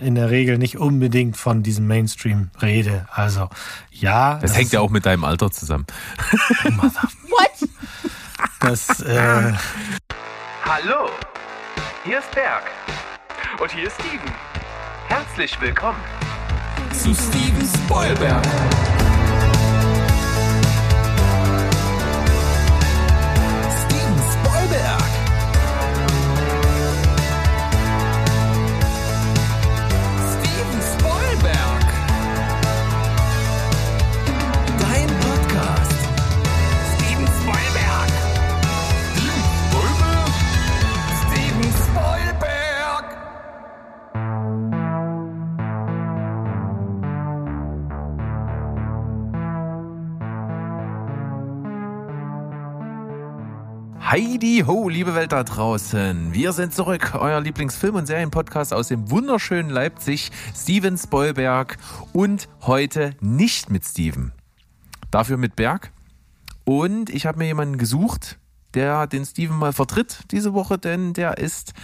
in der Regel nicht unbedingt von diesem Mainstream rede. Also ja. Das, das hängt ja auch mit deinem Alter zusammen. What? Das. Äh, Hallo, hier ist Berg und hier ist Steven. Herzlich willkommen zu Steven Spoilberg. Heidi ho, liebe Welt da draußen. Wir sind zurück, euer Lieblingsfilm- und Serienpodcast aus dem wunderschönen Leipzig, Steven Spoilberg und heute nicht mit Steven. Dafür mit Berg. Und ich habe mir jemanden gesucht, der den Steven mal vertritt diese Woche, denn der ist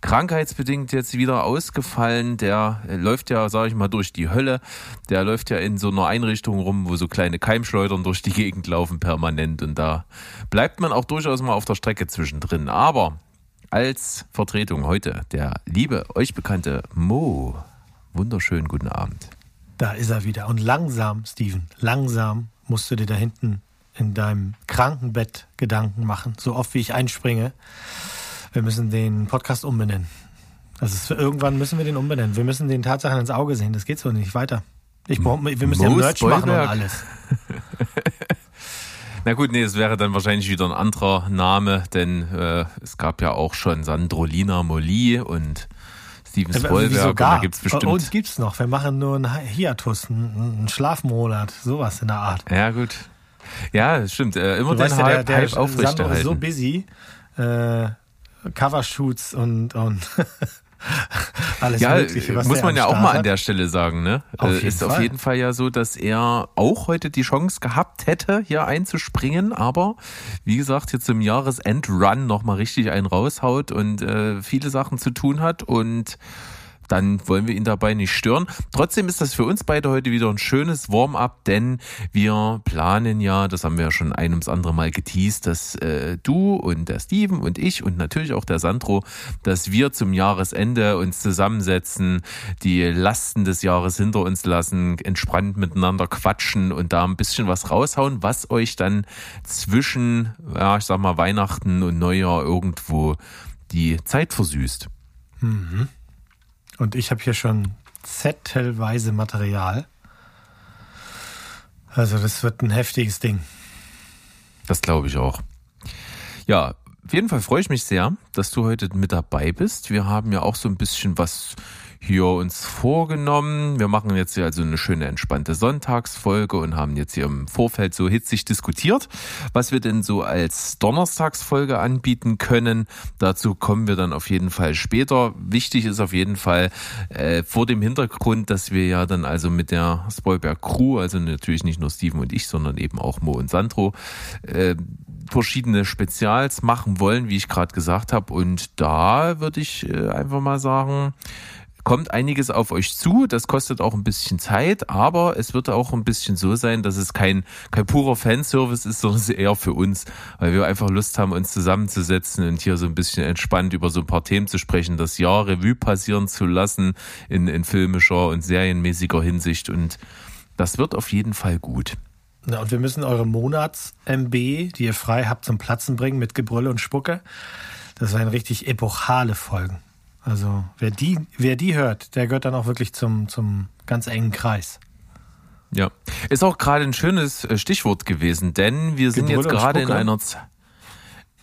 krankheitsbedingt jetzt wieder ausgefallen. Der läuft ja, sage ich mal, durch die Hölle. Der läuft ja in so einer Einrichtung rum, wo so kleine Keimschleudern durch die Gegend laufen permanent. Und da bleibt man auch durchaus mal auf der Strecke zwischendrin. Aber als Vertretung heute der liebe, euch bekannte Mo. Wunderschönen guten Abend. Da ist er wieder. Und langsam, Steven, langsam musst du dir da hinten in deinem Krankenbett Gedanken machen, so oft wie ich einspringe. Wir müssen den Podcast umbenennen. Das ist für irgendwann müssen wir den umbenennen. Wir müssen den Tatsachen ins Auge sehen. Das geht so nicht weiter. Ich wir müssen ja Merch machen und alles. Na gut, nee, es wäre dann wahrscheinlich wieder ein anderer Name, denn äh, es gab ja auch schon Sandrolina Molly und Steven Spielberg. Und da gibt's bestimmt. Uns gibt's noch. Wir machen nur einen Hiatus, einen Schlafmonat, sowas in der Art. Ja gut. Ja, stimmt. Äh, immer du den Hype, ja, der, der Hype aufrechterhalten. ist so busy. Äh, Covershoots und, und alles ja, Mögliche. Was muss man ja auch mal an der Stelle sagen, ne? Auf äh, ist Fall. auf jeden Fall ja so, dass er auch heute die Chance gehabt hätte, hier einzuspringen, aber wie gesagt, jetzt im Jahresendrun nochmal richtig einen raushaut und äh, viele Sachen zu tun hat und dann wollen wir ihn dabei nicht stören. Trotzdem ist das für uns beide heute wieder ein schönes Warm-up, denn wir planen ja, das haben wir ja schon ein ums andere Mal geteased, dass äh, du und der Steven und ich und natürlich auch der Sandro, dass wir zum Jahresende uns zusammensetzen, die Lasten des Jahres hinter uns lassen, entspannt miteinander quatschen und da ein bisschen was raushauen, was euch dann zwischen, ja, ich sag mal, Weihnachten und Neujahr irgendwo die Zeit versüßt. Mhm. Und ich habe hier schon zettelweise Material. Also das wird ein heftiges Ding. Das glaube ich auch. Ja, auf jeden Fall freue ich mich sehr, dass du heute mit dabei bist. Wir haben ja auch so ein bisschen was hier uns vorgenommen. Wir machen jetzt hier also eine schöne entspannte Sonntagsfolge und haben jetzt hier im Vorfeld so hitzig diskutiert, was wir denn so als Donnerstagsfolge anbieten können. Dazu kommen wir dann auf jeden Fall später. Wichtig ist auf jeden Fall äh, vor dem Hintergrund, dass wir ja dann also mit der Spoilberg Crew, also natürlich nicht nur Steven und ich, sondern eben auch Mo und Sandro, äh, verschiedene Spezials machen wollen, wie ich gerade gesagt habe. Und da würde ich äh, einfach mal sagen, kommt einiges auf euch zu. Das kostet auch ein bisschen Zeit, aber es wird auch ein bisschen so sein, dass es kein, kein purer Fanservice ist, sondern es ist eher für uns, weil wir einfach Lust haben, uns zusammenzusetzen und hier so ein bisschen entspannt über so ein paar Themen zu sprechen, das Jahr Revue passieren zu lassen in, in filmischer und serienmäßiger Hinsicht. Und das wird auf jeden Fall gut. Ja, und wir müssen eure Monats-MB, die ihr frei habt, zum Platzen bringen mit Gebrülle und Spucke. Das werden richtig epochale Folgen. Also wer die, wer die hört, der gehört dann auch wirklich zum, zum ganz engen Kreis. Ja, ist auch gerade ein schönes äh, Stichwort gewesen, denn wir sind Gebrüll jetzt gerade in einer Z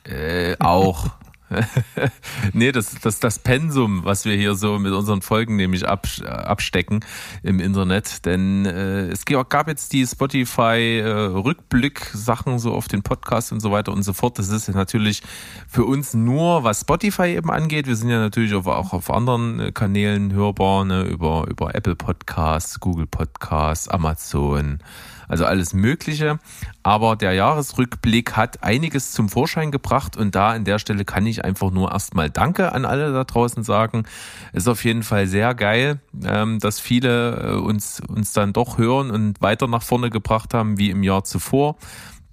äh, auch nee, das das das Pensum, was wir hier so mit unseren Folgen nämlich ab, abstecken im Internet. Denn äh, es gab jetzt die Spotify äh, so auf den Podcast und so weiter und so fort. Das ist natürlich für uns nur, was Spotify eben angeht. Wir sind ja natürlich auch auf anderen äh, Kanälen hörbar, ne, über, über Apple Podcasts, Google Podcasts, Amazon also alles Mögliche. Aber der Jahresrückblick hat einiges zum Vorschein gebracht und da an der Stelle kann ich einfach nur erstmal Danke an alle da draußen sagen. Ist auf jeden Fall sehr geil, ähm, dass viele äh, uns, uns dann doch hören und weiter nach vorne gebracht haben wie im Jahr zuvor.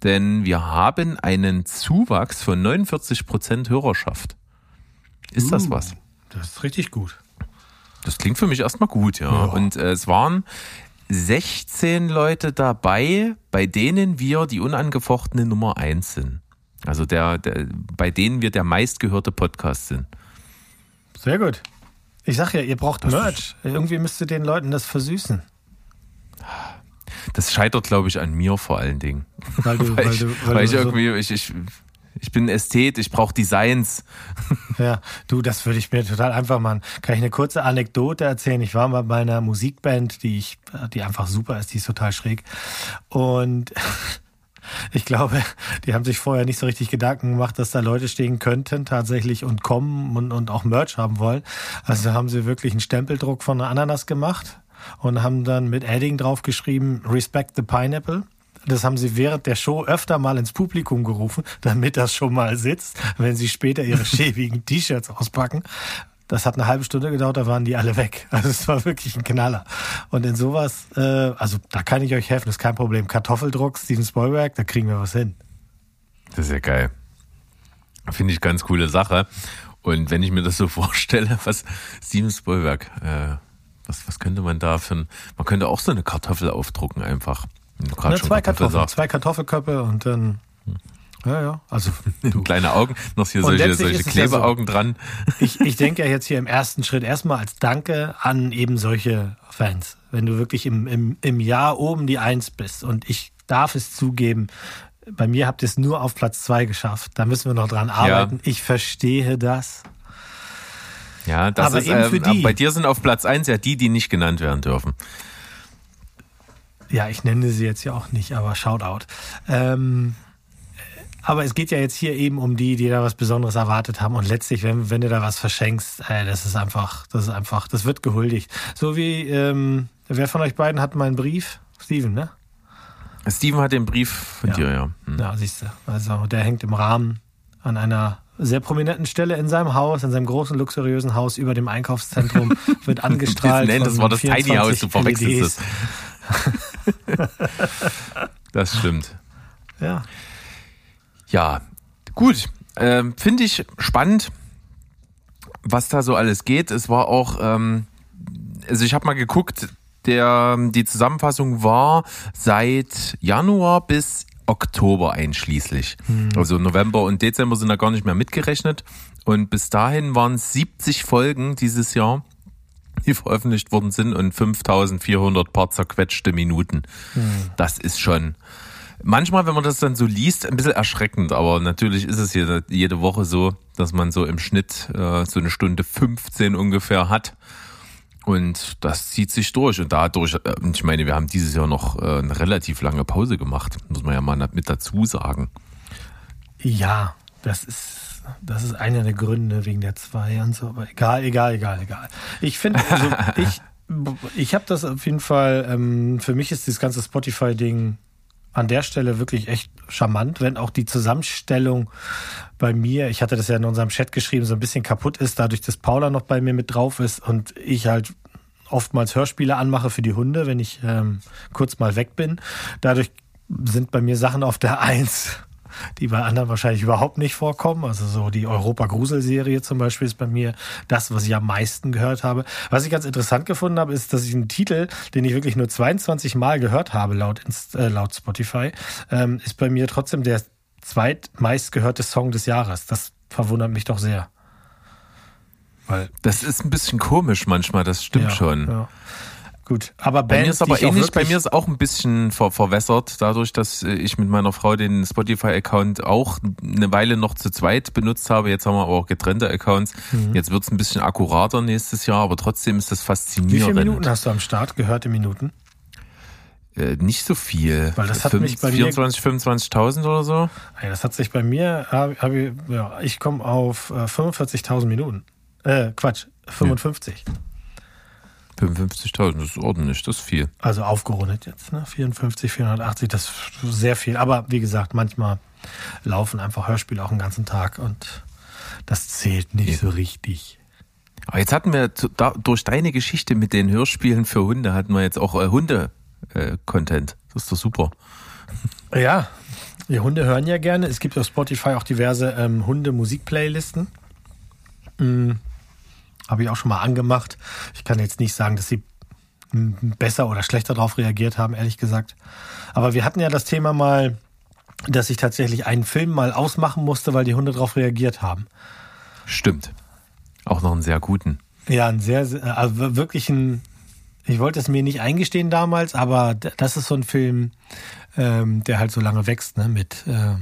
Denn wir haben einen Zuwachs von 49 Prozent Hörerschaft. Ist das Uh, was? Das ist richtig gut. Das klingt für mich erstmal gut, ja. Ja. Und äh, es waren 16 Leute dabei, bei denen wir die unangefochtene Nummer eins sind. Also der, der, bei denen wir der meistgehörte Podcast sind. Sehr gut. Ich sag ja, ihr braucht Merch. Irgendwie müsst ihr den Leuten das versüßen. Das scheitert, glaube ich, an mir vor allen Dingen. Weil du, Weil, weil ich, du, weil, weil ich so, irgendwie, ich, ich, ich bin Ästhet, ich brauche Designs. Ja, du, das würde ich mir total einfach machen. Kann ich eine kurze Anekdote erzählen? Ich war mal bei einer Musikband, die ich, die einfach super ist, die ist total schräg. Und ich glaube, die haben sich vorher nicht so richtig Gedanken gemacht, dass da Leute stehen könnten tatsächlich und kommen und, und auch Merch haben wollen. Also haben sie wirklich einen Stempeldruck von einer Ananas gemacht und haben dann mit Edding draufgeschrieben, Respect the Pineapple. Das haben sie während der Show öfter mal ins Publikum gerufen, damit das schon mal sitzt, wenn sie später ihre schäbigen T-Shirts auspacken. Das hat eine halbe Stunde gedauert, da waren die alle weg. Also es war wirklich ein Knaller. Und in sowas, äh, also da kann ich euch helfen, ist kein Problem. Kartoffeldruck, Steven Spielberg, da kriegen wir was hin. Das ist ja geil. Finde ich ganz coole Sache. Und wenn ich mir das so vorstelle, was Steven Spielberg, äh, was, was könnte man da für ein, man könnte auch so eine Kartoffel aufdrucken einfach. Gerade Ne, zwei Kartoffel Kartoffeln, zwei Kartoffelköpfe und dann, ja, ja, also du. Kleine Augen, noch hier Und solche, solche es ja so. Klebeaugen dran. Ich, ich denke ja jetzt hier im ersten Schritt erstmal als Danke an eben solche Fans. Wenn du wirklich im, im, im Jahr oben die Eins bist und ich darf es zugeben, bei mir habt ihr es nur auf Platz zwei geschafft. Da müssen wir noch dran arbeiten. Ich verstehe das. Ja, das Aber ist, eben für ähm, die. bei dir sind auf Platz eins ja die, die nicht genannt werden dürfen. Ja, ich nenne sie jetzt ja auch nicht, aber Shoutout. Ähm, aber es geht ja jetzt hier eben um die, die da was Besonderes erwartet haben. Und letztlich, wenn, wenn du da was verschenkst, ey, das ist einfach, das ist einfach, das wird gehuldigt. So wie, ähm, wer von euch beiden hat meinen Brief? Steven, ne? Steven hat den Brief von Ja. dir, ja. Hm. Ja, siehst du. Also der hängt im Rahmen an einer sehr prominenten Stelle in seinem Haus, in seinem großen, luxuriösen Haus über dem Einkaufszentrum, wird angestrahlt. Nein, das war das Tiny 24 House, du verwechselst es. Das stimmt. Ja. Ja, gut. Ähm, Finde ich spannend, was da so alles geht. Es war auch, ähm, also ich habe mal geguckt, der, die Zusammenfassung war seit Januar bis Oktober einschließlich. Also November und Dezember sind da gar nicht mehr mitgerechnet. Und bis dahin waren es 70 Folgen dieses Jahr, die veröffentlicht worden sind und 5400 paar zerquetschte Minuten. Das ist schon manchmal, wenn man das dann so liest, ein bisschen erschreckend. Aber natürlich ist es jede, jede Woche so, dass man so im Schnitt äh, so eine Stunde 15 ungefähr hat. Und das zieht sich durch. Und dadurch, äh, ich meine, wir haben dieses Jahr noch äh, eine relativ lange Pause gemacht, muss man ja mal mit dazu sagen. Ja, das ist, das ist einer der Gründe wegen der zwei und so. Aber egal, egal, egal, egal. Ich finde, also ich, ich habe das auf jeden Fall, ähm, für mich ist dieses ganze Spotify-Ding an der Stelle wirklich echt charmant, wenn auch die Zusammenstellung bei mir, ich hatte das ja in unserem Chat geschrieben, so ein bisschen kaputt ist, dadurch, dass Paula noch bei mir mit drauf ist und ich halt oftmals Hörspiele anmache für die Hunde, wenn ich ähm, kurz mal weg bin. Dadurch sind bei mir Sachen auf der Eins, die bei anderen wahrscheinlich überhaupt nicht vorkommen. Also so die Europa-Grusel-Serie zum Beispiel ist bei mir das, was ich am meisten gehört habe. Was ich ganz interessant gefunden habe, ist, dass ich einen Titel, den ich wirklich nur 22 Mal gehört habe, laut, äh, laut Spotify, ähm, ist bei mir trotzdem der zweitmeistgehörte Song des Jahres. Das verwundert mich doch sehr. Weil Das ist ein bisschen komisch manchmal, das stimmt ja, schon. Ja. Gut, aber Bei Bands, mir ist aber ähnlich, bei mir ist auch ein bisschen ver verwässert, dadurch, dass äh, ich mit meiner Frau den Spotify-Account auch eine Weile noch zu zweit benutzt habe. Jetzt haben wir aber auch getrennte Accounts. Mhm. Jetzt wird's ein bisschen akkurater nächstes Jahr, aber trotzdem ist das Wie faszinierend. viele Minuten hast du am Start gehört in Minuten? Äh, nicht so viel. Weil das hat Fünf- mich bei mir- 24, 25.000 oder so. Ja, das hat sich bei mir, hab, hab ich, ja, ich komme auf äh, 45.000 Minuten. Äh, Quatsch, 55. 55.000, das ist ordentlich, das ist viel. Also aufgerundet jetzt, ne? 54, 480, das ist sehr viel. Aber wie gesagt, manchmal laufen einfach Hörspiele auch den ganzen Tag und das zählt nicht so richtig. Aber jetzt hatten wir durch deine Geschichte mit den Hörspielen für Hunde hatten wir jetzt auch äh, Hunde-Content. Äh, das ist doch super. Ja, die Hunde hören ja gerne. Es gibt auf Spotify auch diverse ähm, Hunde-Musik-Playlisten. Mhm. Habe ich auch schon mal angemacht. Ich kann jetzt nicht sagen, dass sie besser oder schlechter darauf reagiert haben, ehrlich gesagt. Aber wir hatten ja das Thema mal, dass ich tatsächlich einen Film mal ausmachen musste, weil die Hunde darauf reagiert haben. Stimmt. Auch noch einen sehr guten. Ja, ein sehr, also wirklich ein, ich wollte es mir nicht eingestehen damals, aber das ist so ein Film, ähm, der halt so lange wächst, ne, mit, äh,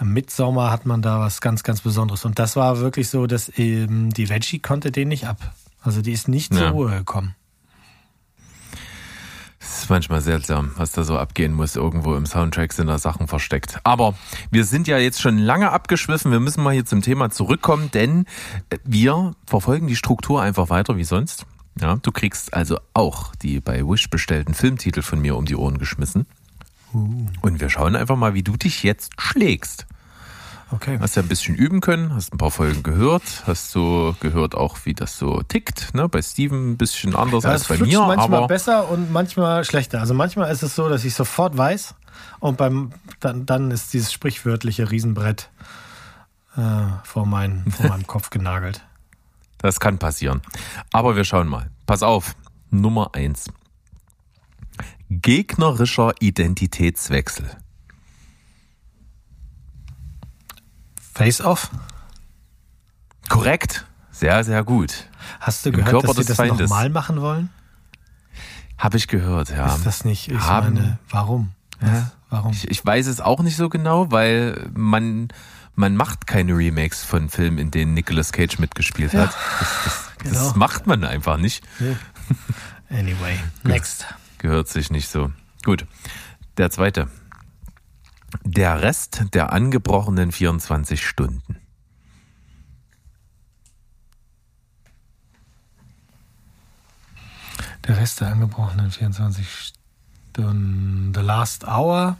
im Mitsommer hat man da was ganz, ganz Besonderes. Und das war wirklich so, dass ähm, die Veggie konnte den nicht ab. Also die ist nicht zur ja. Ruhe gekommen. Es ist manchmal seltsam, was da so abgehen muss. Irgendwo im Soundtrack sind da Sachen versteckt. Aber wir sind ja jetzt schon lange abgeschwiffen. Wir müssen mal hier zum Thema zurückkommen, denn wir verfolgen die Struktur einfach weiter wie sonst. Ja, du kriegst also auch die bei Wish bestellten Filmtitel von mir um die Ohren geschmissen. Und wir schauen einfach mal, wie du dich jetzt schlägst. Okay. Hast ja ein bisschen üben können, hast ein paar Folgen gehört, hast so gehört auch, wie das so tickt. Ne? Bei Steven ein bisschen anders ja, als bei mir. Manchmal aber besser und manchmal schlechter. Also manchmal ist es so, dass ich sofort weiß und beim dann, dann ist dieses sprichwörtliche Riesenbrett äh, vor, mein, vor meinem Kopf genagelt. Das kann passieren. Aber wir schauen mal. Pass auf. Nummer eins gegnerischer Identitätswechsel. Face-off? Korrekt. Sehr, sehr gut. Hast du Im gehört, Körper dass sie das nochmal machen wollen? Habe ich gehört, ja. Ist das nicht, ich Haben, meine, warum? Ja, warum? Ich, ich, weiß es auch nicht so genau, weil man, man macht keine Remakes von Filmen, in denen Nicolas Cage mitgespielt ja, hat. Das, das, genau. das, macht man einfach nicht. Anyway, next gehört sich nicht so. Gut. Der zweite. Der Rest der angebrochenen 24 Stunden. Der Rest der angebrochenen 24 Stunden. The Last Hour?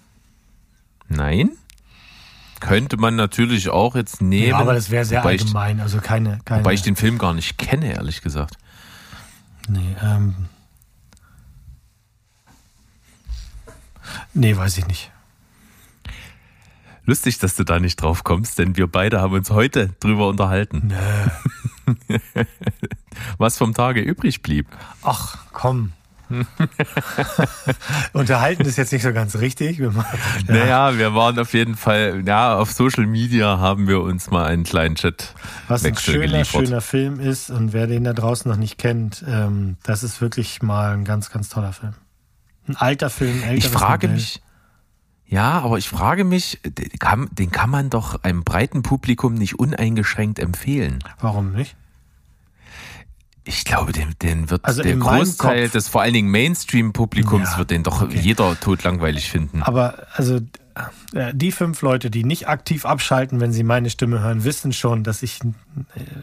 Nein. Könnte man natürlich auch jetzt nehmen. Ja, aber das wäre sehr allgemein. Ich, also keine, keine. Wobei ich den Film gar nicht kenne, ehrlich gesagt. Nee, ähm. Nee, weiß ich nicht. Lustig, dass du da nicht drauf kommst, denn wir beide haben uns heute drüber unterhalten. Nee. Was vom Tage übrig blieb. Ach, komm. Unterhalten ist jetzt nicht so ganz richtig. ja. Naja, wir waren auf jeden Fall, ja, auf Social Media haben wir uns mal einen kleinen Chat. Was ein schöner, geliefert. schöner Film ist und wer den da draußen noch nicht kennt, ähm, das ist wirklich mal ein ganz, ganz toller Film. Ein alter Film, älteres Ich frage Modell. mich, ja, aber ich frage mich, den kann, den kann man doch einem breiten Publikum nicht uneingeschränkt empfehlen. Warum nicht? Ich glaube, den, den wird also der Großteil des vor allen Dingen Mainstream-Publikums ja, wird den doch okay. jeder totlangweilig finden. Aber also die fünf Leute, die nicht aktiv abschalten, wenn sie meine Stimme hören, wissen schon, dass ich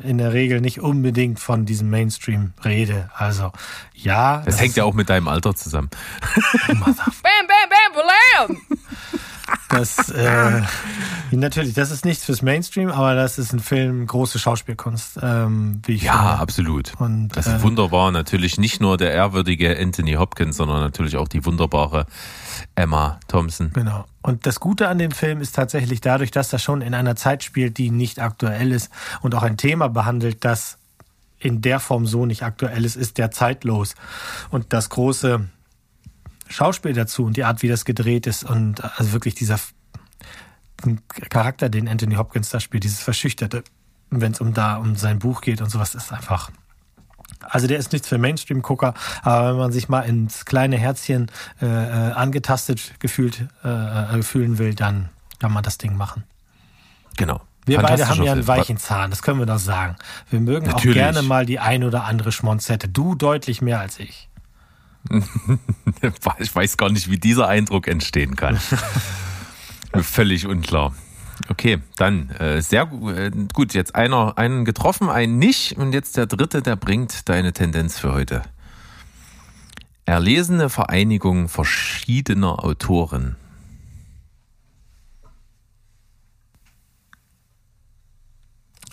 in der Regel nicht unbedingt von diesem Mainstream rede. Also ja. Das, das hängt ja auch mit deinem Alter zusammen. bam, bam, bam, bam. Das, äh, natürlich, das ist nichts fürs Mainstream, aber das ist ein Film, große Schauspielkunst, ähm, wie ich Ja, finde. absolut. Und, das ist äh, wunderbar. Natürlich nicht nur der ehrwürdige Anthony Hopkins, sondern natürlich auch die wunderbare Emma Thompson. Genau. Und das Gute an dem Film ist tatsächlich dadurch, dass er schon in einer Zeit spielt, die nicht aktuell ist und auch ein Thema behandelt, das in der Form so nicht aktuell ist, ist der zeitlos. Und das große Schauspiel dazu und die Art, wie das gedreht ist und also wirklich dieser Charakter, den Anthony Hopkins da spielt, dieses Verschüchterte, wenn es um da um sein Buch geht und sowas, ist einfach also der ist nichts für Mainstream-Gucker, aber wenn man sich mal ins kleine Herzchen äh, äh angetastet gefühlt äh, äh, fühlen will, dann kann man das Ding machen. Genau. Wir beide haben ja einen weichen Zahn, das können wir doch sagen. Wir mögen Natürlich. auch gerne mal die ein oder andere Schmonzette. Du deutlich mehr als ich. ich weiß gar nicht, wie dieser Eindruck entstehen kann. Völlig unklar. Okay, dann äh, sehr äh, gut. Jetzt einer einen getroffen, einen nicht und jetzt der dritte, der bringt deine Tendenz für heute. Erlesene Vereinigung verschiedener Autoren.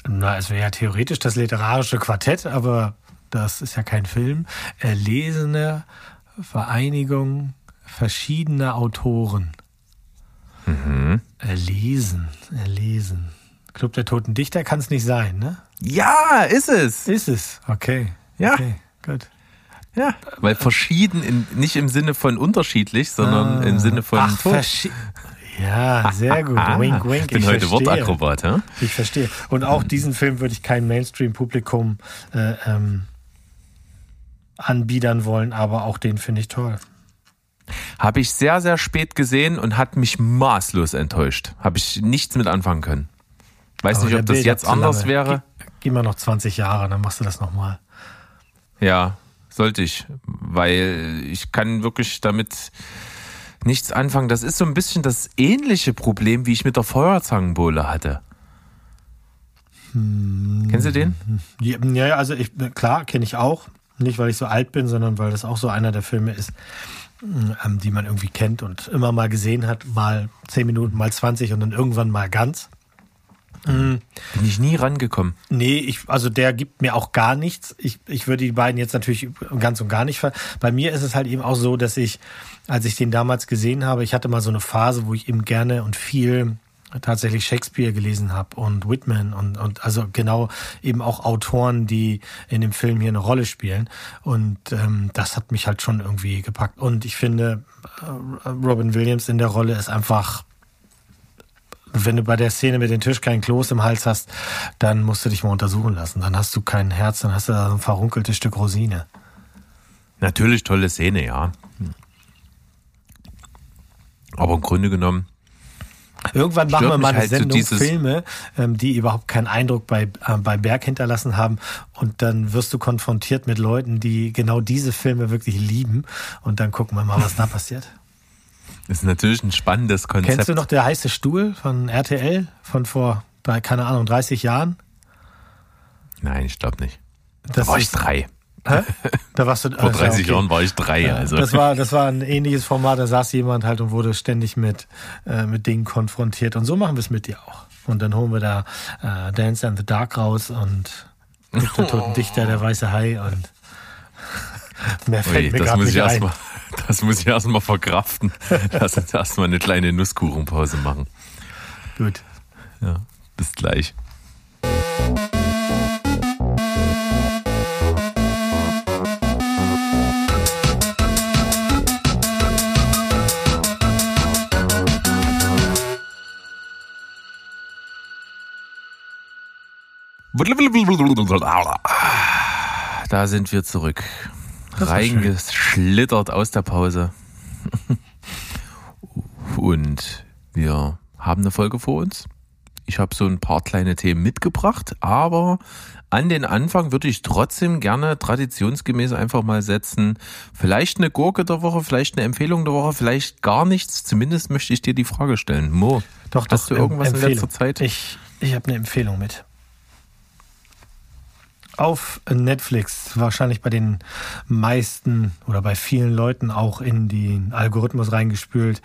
Na, es wäre ja theoretisch das literarische Quartett, aber das ist ja kein Film. Erlesene Vereinigung verschiedener Autoren. Mhm. Erlesen, erlesen. Club der Toten Dichter kann es nicht sein, ne? Ja, ist es. Ist es. Okay. Ja. Okay, gut. Ja, weil verschieden in, nicht im Sinne von unterschiedlich, sondern Ah. im Sinne von Ach, Ja, sehr gut. Ah, wink, wink. Ich bin ich heute verstehe. Wortakrobat, ja? Ich verstehe. Und auch diesen Film würde ich keinem Mainstream-Publikum äh, ähm, anbiedern wollen, aber auch den finde ich toll. Habe ich sehr, sehr spät gesehen und hat mich maßlos enttäuscht. Habe ich nichts mit anfangen können. Weiß Aber nicht, ob das jetzt anders wäre. Gib, gib mal noch 20 Jahre, dann machst du das nochmal. Ja, sollte ich, weil ich kann wirklich damit nichts anfangen. Das ist so ein bisschen das ähnliche Problem, wie ich mit der Feuerzangenbowle hatte. Kennst du den? Ja, also ich, klar, kenne ich auch. Nicht, weil ich so alt bin, sondern weil das auch so einer der Filme ist, die man irgendwie kennt und immer mal gesehen hat. Mal 10 Minuten, mal 20 und dann irgendwann mal ganz. Bin ich nie rangekommen. Nee, ich, also der gibt mir auch gar nichts. Ich, ich würde die beiden jetzt natürlich ganz und gar nicht ver. Bei mir ist es halt eben auch so, dass ich, als ich den damals gesehen habe, ich hatte mal so eine Phase, wo ich eben gerne und viel tatsächlich Shakespeare gelesen habe und Whitman und, und also genau eben auch Autoren, die in dem Film hier eine Rolle spielen. Und ähm, das hat mich halt schon irgendwie gepackt. Und ich finde, äh, Robin Williams in der Rolle ist einfach wenn du bei der Szene mit dem Tisch kein Kloß im Hals hast, dann musst du dich mal untersuchen lassen. Dann hast du kein Herz, dann hast du da so ein verrunkeltes Stück Rosine. Natürlich tolle Szene, ja. Aber im Grunde genommen, Irgendwann machen Stört wir mal eine halt so Sendung dieses- Filme, ähm, die überhaupt keinen Eindruck bei, äh, bei Berg hinterlassen haben. Und dann wirst du konfrontiert mit Leuten, die genau diese Filme wirklich lieben. Und dann gucken wir mal, was da passiert. ist natürlich ein spannendes Konzept. Kennst du noch der heiße Stuhl von RTL von vor, keine Ahnung, 30 Jahren? Nein, ich glaube nicht. Da Das war ich ist- drei. Hä? Da warst du Vor also, 30 okay. Jahren war ich drei. Also. Das war, das war ein ähnliches Format, da saß jemand halt und wurde ständig mit, äh, mit Dingen konfrontiert. Und so machen wir es mit dir auch. Und dann holen wir da äh, Dance in the Dark raus und Club der Toten Dichter, der weiße Hai und mehr fällt Ui, mir das muss ich nicht ein. erstmal, das muss ich erstmal verkraften. Lass uns erstmal eine kleine Nusskuchenpause machen. Gut. Ja, bis gleich. Da sind wir zurück. Reingeschlittert aus der Pause. Und wir haben eine Folge vor uns. Ich habe so ein paar kleine Themen mitgebracht, aber an den Anfang würde ich trotzdem gerne traditionsgemäß einfach mal setzen. Vielleicht eine Gurke der Woche, vielleicht eine Empfehlung der Woche, vielleicht gar nichts. Zumindest möchte ich dir die Frage stellen. Mo, Doch, hast doch, du irgendwas in Empfehlung. letzter Zeit? Ich, ich habe eine Empfehlung mit. Auf Netflix, wahrscheinlich bei den meisten oder bei vielen Leuten auch in den Algorithmus reingespült.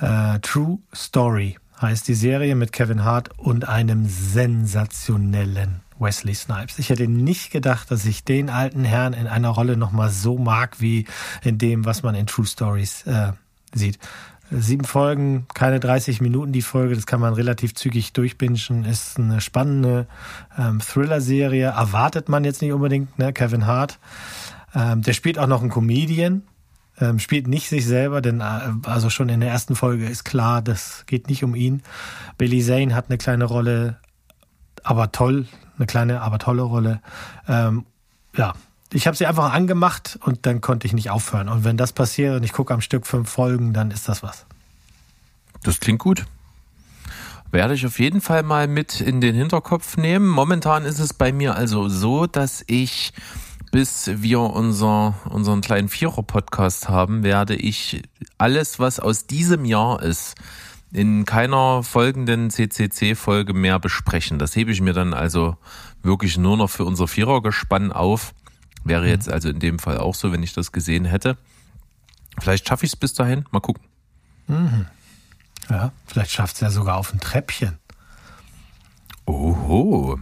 Äh, True Story heißt die Serie mit Kevin Hart und einem sensationellen Wesley Snipes. Ich hätte nicht gedacht, dass ich den alten Herrn in einer Rolle nochmal so mag wie in dem, was man in True Stories äh, sieht. Sieben Folgen, keine 30 Minuten die Folge, das kann man relativ zügig durchbingen. Ist eine spannende ähm, Thriller-Serie, erwartet man jetzt nicht unbedingt, ne? Kevin Hart. Ähm, der spielt auch noch einen Comedian, ähm, spielt nicht sich selber, denn äh, also schon in der ersten Folge ist klar, das geht nicht um ihn. Billy Zane hat eine kleine Rolle, aber toll, eine kleine, aber tolle Rolle. Ähm, ja, ich habe sie einfach angemacht und dann konnte ich nicht aufhören. Und wenn das passiert und ich gucke am Stück fünf Folgen, dann ist das was. Das klingt gut. Werde ich auf jeden Fall mal mit in den Hinterkopf nehmen. Momentan ist es bei mir also so, dass ich, bis wir unser, unseren kleinen Vierer-Podcast haben, werde ich alles, was aus diesem Jahr ist, in keiner folgenden CCC-Folge mehr besprechen. Das hebe ich mir dann also wirklich nur noch für unser Vierergespann auf, Wäre jetzt also in dem Fall auch so, wenn ich das gesehen hätte. Vielleicht schaffe ich es bis dahin. Mal gucken. Ja, vielleicht schafft es ja sogar auf ein Treppchen. Oho.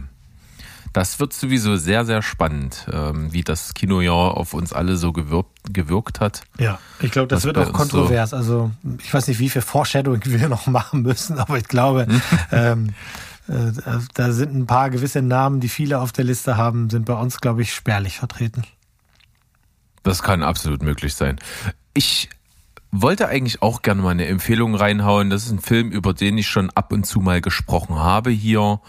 Das wird sowieso sehr, sehr spannend, ähm, wie das Kinojahr auf uns alle so gewirkt, gewirkt hat. Ja, ich glaube, das Was wird auch kontrovers. Also ich weiß nicht, wie viel Foreshadowing wir noch machen müssen, aber ich glaube, ähm, äh, da sind ein paar gewisse Namen, die viele auf der Liste haben, sind bei uns, glaube ich, spärlich vertreten. Das kann absolut möglich sein. Ich wollte eigentlich auch gerne mal eine Empfehlung reinhauen. Das ist ein Film, über den ich schon ab und zu mal gesprochen habe hier.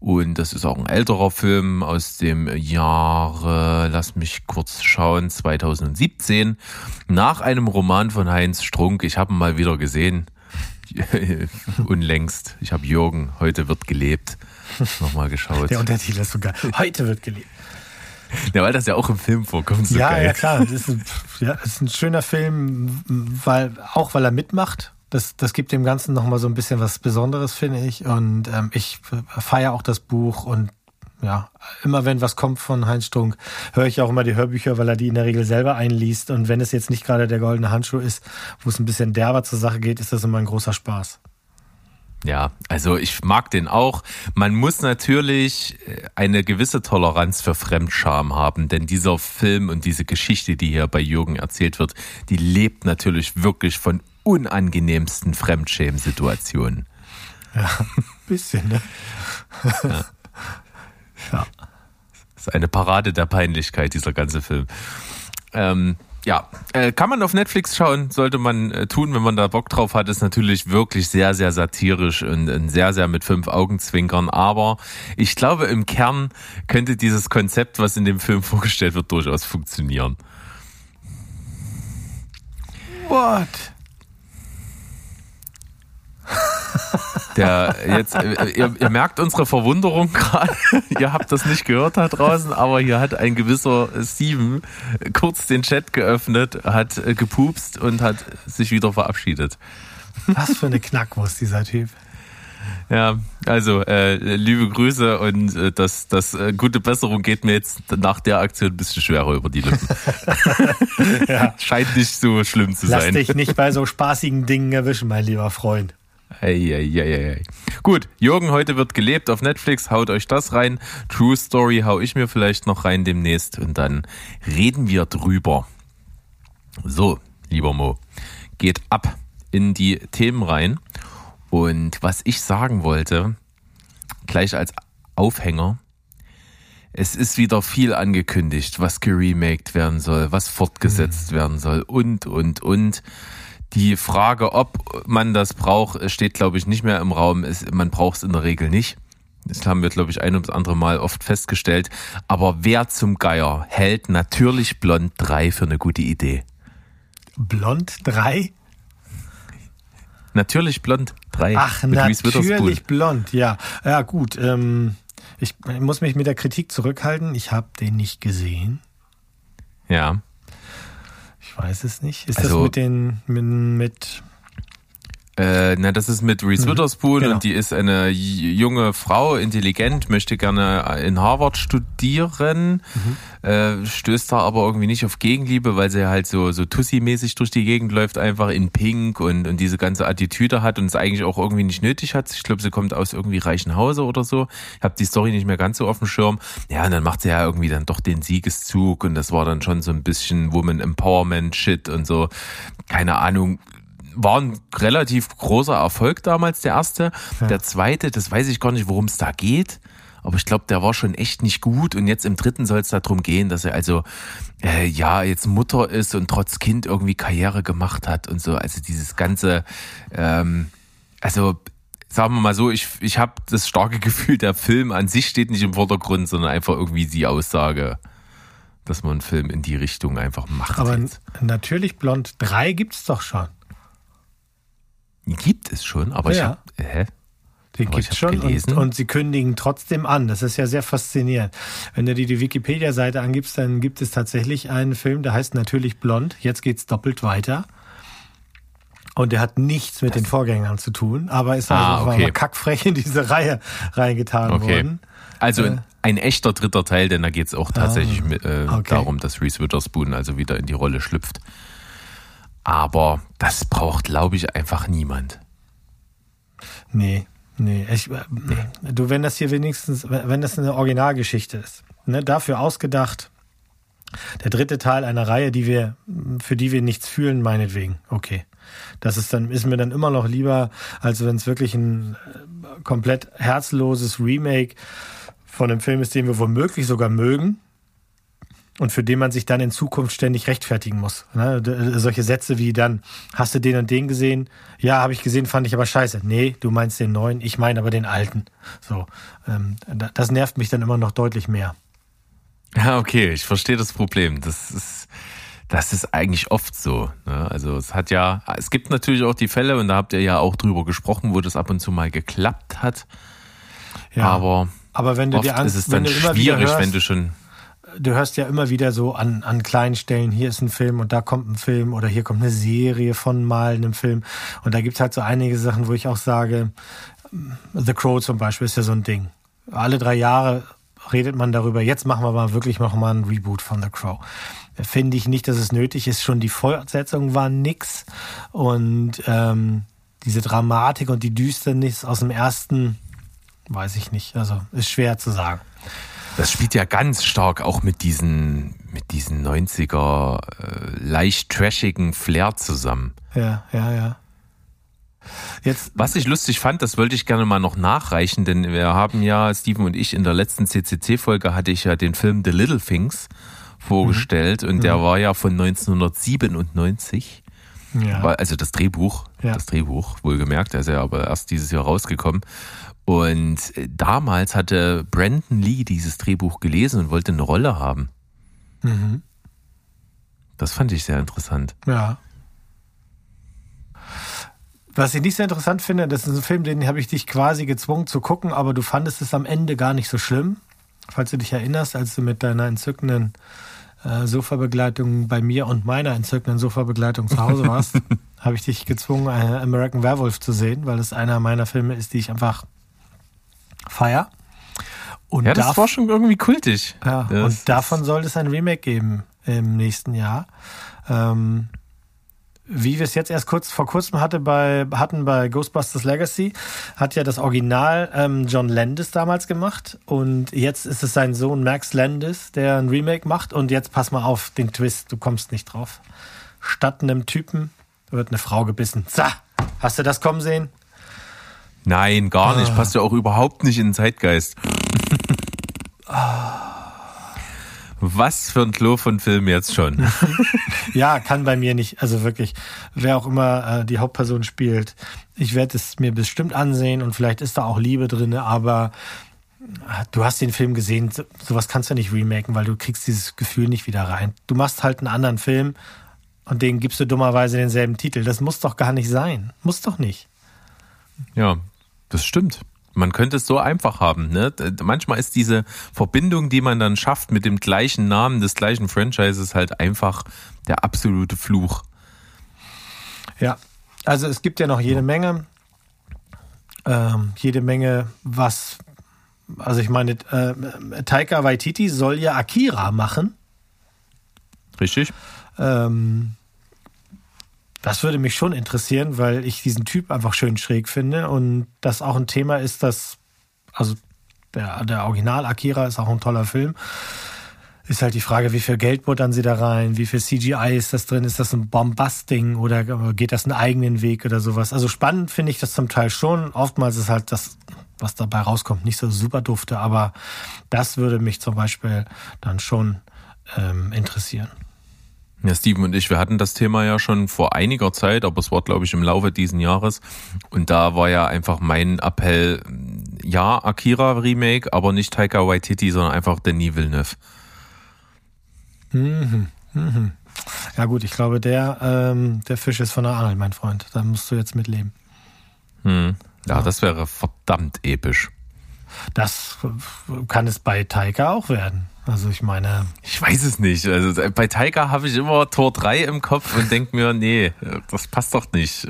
Und das ist auch ein älterer Film aus dem Jahre, lass mich kurz schauen, 2017. Nach einem Roman von Heinz Strunk. Ich habe ihn mal wieder gesehen. Unlängst. Ich habe Jürgen, heute wird gelebt. Nochmal geschaut. Der Untertitel ist sogar. Heute wird gelebt. Ja, weil das ja auch im Film vorkommt. So ja, geil. ja, klar. Das ist, ein, ja, das ist ein schöner Film, weil, auch weil er mitmacht. Das, das gibt dem Ganzen nochmal so ein bisschen was Besonderes, finde ich. Und ähm, ich feiere auch das Buch und ja, immer wenn was kommt von Heinz Strunk, höre ich auch immer die Hörbücher, weil er die in der Regel selber einliest. Und wenn es jetzt nicht gerade der goldene Handschuh ist, wo es ein bisschen derber zur Sache geht, ist das immer ein großer Spaß. Ja, also ich mag den auch. Man muss natürlich äh, eine gewisse Toleranz für Fremdscham haben, denn dieser Film und diese Geschichte, die hier bei Jürgen erzählt wird, die lebt natürlich wirklich von unangenehmsten Fremdschämen-Situationen. Ja, bisschen, ne? ja. Das ist eine Parade der Peinlichkeit, dieser ganze Film. Ähm, ja, äh, kann man auf Netflix schauen, sollte man äh, tun, wenn man da Bock drauf hat. Ist natürlich wirklich sehr, sehr satirisch und, und sehr, sehr mit fünf Augenzwinkern. Aber ich glaube, im Kern könnte dieses Konzept, was in dem Film vorgestellt wird, durchaus funktionieren. What? Der jetzt, äh, ihr, ihr merkt unsere Verwunderung gerade. ihr habt das nicht gehört da draußen, aber hier hat ein gewisser Steven kurz den Chat geöffnet, hat äh, gepupst und hat sich wieder verabschiedet. Was für eine Knackwurst, dieser Typ. Ja, also äh, liebe Grüße und äh, das, das äh, gute Besserung geht mir jetzt nach der Aktion ein bisschen schwerer über die Lippen. Ja. Scheint nicht so schlimm zu Lass sein. dich nicht bei so spaßigen Dingen erwischen, mein lieber Freund. Ei, ei, ei, ei. Gut, Jürgen, heute wird gelebt auf Netflix. Haut euch das rein. True Story hau ich mir vielleicht noch rein demnächst und dann reden wir drüber. So, lieber Mo, geht ab in die Themen rein. Und was ich sagen wollte, gleich als Aufhänger, es ist wieder viel angekündigt, was geremaked werden soll, was fortgesetzt werden soll und, und, und. Die Frage, ob man das braucht, steht, glaube ich, nicht mehr im Raum. Es, man braucht es in der Regel nicht. Das haben wir, glaube ich, ein ums andere Mal oft festgestellt. Aber wer zum Geier hält natürlich Blond 3 für eine gute Idee? Blond 3? Natürlich Blond 3 Ach, natürlich blond, ja. Ja, gut. Ähm, ich muss mich mit der Kritik zurückhalten. Ich habe den nicht gesehen. Ja. Weiß es nicht. Ist Also- das mit den mit, mit Äh, na, das ist mit Reese Witherspoon genau. und die ist eine junge Frau, intelligent, möchte gerne in Harvard studieren, äh, stößt da aber irgendwie nicht auf Gegenliebe, weil sie halt so, so Tussi-mäßig durch die Gegend läuft, einfach in Pink und, und diese ganze Attitüde hat und es eigentlich auch irgendwie nicht nötig hat. Ich glaube, sie kommt aus irgendwie reichen Hause oder so. Ich habe die Story nicht mehr ganz so auf dem Schirm. Ja, und dann macht sie ja irgendwie dann doch den Siegeszug und das war dann schon so ein bisschen Woman Empowerment Shit und so. Keine Ahnung, war ein relativ großer Erfolg damals, der erste. Der zweite, das weiß ich gar nicht, worum es da geht. Aber ich glaube, der war schon echt nicht gut. Und jetzt im dritten soll es darum gehen, dass er also äh, ja jetzt Mutter ist und trotz Kind irgendwie Karriere gemacht hat und so. Also dieses ganze, ähm, also sagen wir mal so, ich, ich habe das starke Gefühl, der Film an sich steht nicht im Vordergrund, sondern einfach irgendwie die Aussage, dass man einen Film in die Richtung einfach macht. aber jetzt. natürlich blond 3 gibt's doch schon. Gibt es schon, aber ich Ja. habe, hä? Den Aber ich gibt's hab schon gelesen. und, und sie kündigen trotzdem an. Das ist ja sehr faszinierend. Wenn du dir die Wikipedia-Seite angibst, dann gibt es tatsächlich einen Film, der heißt natürlich Blond. Jetzt geht's doppelt weiter. Und der hat nichts mit den Vorgängern zu tun, aber ist also Ah, okay. mal kackfrech in diese Reihe reingetan Okay. worden. Also Äh. ein echter dritter Teil, denn da geht es auch tatsächlich mit, äh, okay. darum, dass Reese Witherspoon also wieder in die Rolle schlüpft. Aber das braucht, glaube ich, einfach niemand. Nee, nee. Ich, äh, Du, wenn das hier wenigstens, wenn das eine Originalgeschichte ist, ne, dafür ausgedacht, der dritte Teil einer Reihe, die wir, für die wir nichts fühlen, meinetwegen. Okay. Das ist dann, ist mir dann immer noch lieber, als wenn es wirklich ein äh, komplett herzloses Remake von einem Film ist, den wir womöglich sogar mögen. Und für den man sich dann in Zukunft ständig rechtfertigen muss. Ne? D- Solche Sätze wie dann, hast du den und den gesehen? Ja, habe ich gesehen, fand ich aber scheiße. Nee, du meinst den neuen, ich meine aber den alten. So, ähm, da- das nervt mich dann immer noch deutlich mehr. Ja, okay, ich verstehe das Problem. Das ist, das ist eigentlich oft so. Ne? Also es hat ja, es gibt natürlich auch die Fälle, und da habt ihr ja auch drüber gesprochen, wo das ab und zu mal geklappt hat. Ja, Aber aber wenn du oft dir an, ist es wenn dann du immer wieder schwierig, hörst, wenn du schon. Du hörst ja immer wieder so an, an kleinen Stellen, hier ist ein Film und da kommt ein Film oder hier kommt eine Serie von mal einem Film. Und da gibt's halt so einige Sachen, wo ich auch sage, The Crow zum Beispiel ist ja so ein Ding. Alle drei Jahre redet man darüber, jetzt machen wir mal wirklich noch mal ein Reboot von The Crow. Finde ich nicht, dass es nötig ist. Schon die Fortsetzung war nix. Und ähm, diese Dramatik und die Düsternis aus dem ersten, weiß ich nicht. Also ist schwer zu sagen. Das spielt ja ganz stark auch mit diesen, mit diesen 90er äh, leicht trashigen Flair zusammen. Ja, ja, ja. Jetzt, Was ich lustig fand, das wollte ich gerne mal noch nachreichen, denn wir haben ja, Steven und ich, in der letzten CCC-Folge hatte ich ja den Film The Little Things vorgestellt und der war ja von 1997. ja. Also das Drehbuch, Ja. das Drehbuch, wohlgemerkt, ist ja aber erst dieses Jahr rausgekommen. Und äh, damals hatte Brandon Lee dieses Drehbuch gelesen und wollte eine Rolle haben. Mhm. Das fand ich sehr interessant. Ja. Was ich nicht sehr interessant finde, das ist ein Film, den habe ich dich quasi gezwungen zu gucken, aber du fandest es am Ende gar nicht so schlimm. Falls du dich erinnerst, als du mit deiner entzückenden äh, Sofabegleitung bei mir und meiner entzückenden Sofabegleitung zu Hause warst, habe ich dich gezwungen, äh, American Werewolf zu sehen, weil es einer meiner Filme ist, die ich einfach feier. Und Ja, das war schon irgendwie kultig. ja, das, und davon soll es ein Remake geben im nächsten Jahr. Ähm, wie wir es jetzt erst kurz vor kurzem hatte bei, hatten bei Ghostbusters Legacy, hat ja das Original ähm, John Landis damals gemacht und jetzt ist es sein Sohn Max Landis, der ein Remake macht und jetzt pass mal auf den Twist, du kommst nicht drauf. Statt einem Typen wird eine Frau gebissen. Zah! Hast du das kommen sehen? Nein, gar Ah. nicht. Passt ja auch überhaupt nicht in den Zeitgeist. Was für ein Klo von Film jetzt schon. Ja, kann bei mir nicht. Also wirklich, wer auch immer äh, die Hauptperson spielt, ich werde es mir bestimmt ansehen und vielleicht ist da auch Liebe drin, aber äh, du hast den Film gesehen, so- sowas kannst du nicht remaken, weil du kriegst dieses Gefühl nicht wieder rein. Du machst halt einen anderen Film und den gibst du dummerweise denselben Titel. Das muss doch gar nicht sein. Muss doch nicht. Ja, das stimmt. Man könnte es so einfach haben. Ne? Manchmal ist diese Verbindung, die man dann schafft mit dem gleichen Namen des gleichen Franchises, halt einfach der absolute Fluch. Ja, also es gibt ja noch jede Menge, ähm, jede Menge, was, also ich meine, äh, Taika Waititi soll ja Akira machen. Richtig? Ähm, das würde mich schon interessieren, weil ich diesen Typ einfach schön schräg finde und das auch ein Thema ist, das, also der, der Original Akira ist auch ein toller Film. Ist halt die Frage, wie viel Geld buttern sie da rein, wie viel CGI ist das drin, ist das ein Bombasting oder geht das einen eigenen Weg oder sowas. Also spannend finde ich das zum Teil schon. Oftmals ist halt das, was dabei rauskommt, nicht so super dufte, aber das würde mich zum Beispiel dann schon ähm, interessieren. Ja, Steven und ich, wir hatten das Thema ja schon vor einiger Zeit, aber es war, glaube ich, im Laufe diesen Jahres. Und da war ja einfach mein Appell, ja, Akira Remake, aber nicht Taika Waititi, sondern einfach Denis Villeneuve. Mhm. Mhm. Ja gut, ich glaube, der, ähm, der Fisch ist von der Angel, mein Freund. Da musst du jetzt mitleben. Hm. Ja, das wäre verdammt episch. das kann es bei Taika auch werden. Also ich meine. Ich weiß es nicht. Also bei Taika habe ich immer Tor 3 im Kopf und denke mir, nee, das passt doch nicht.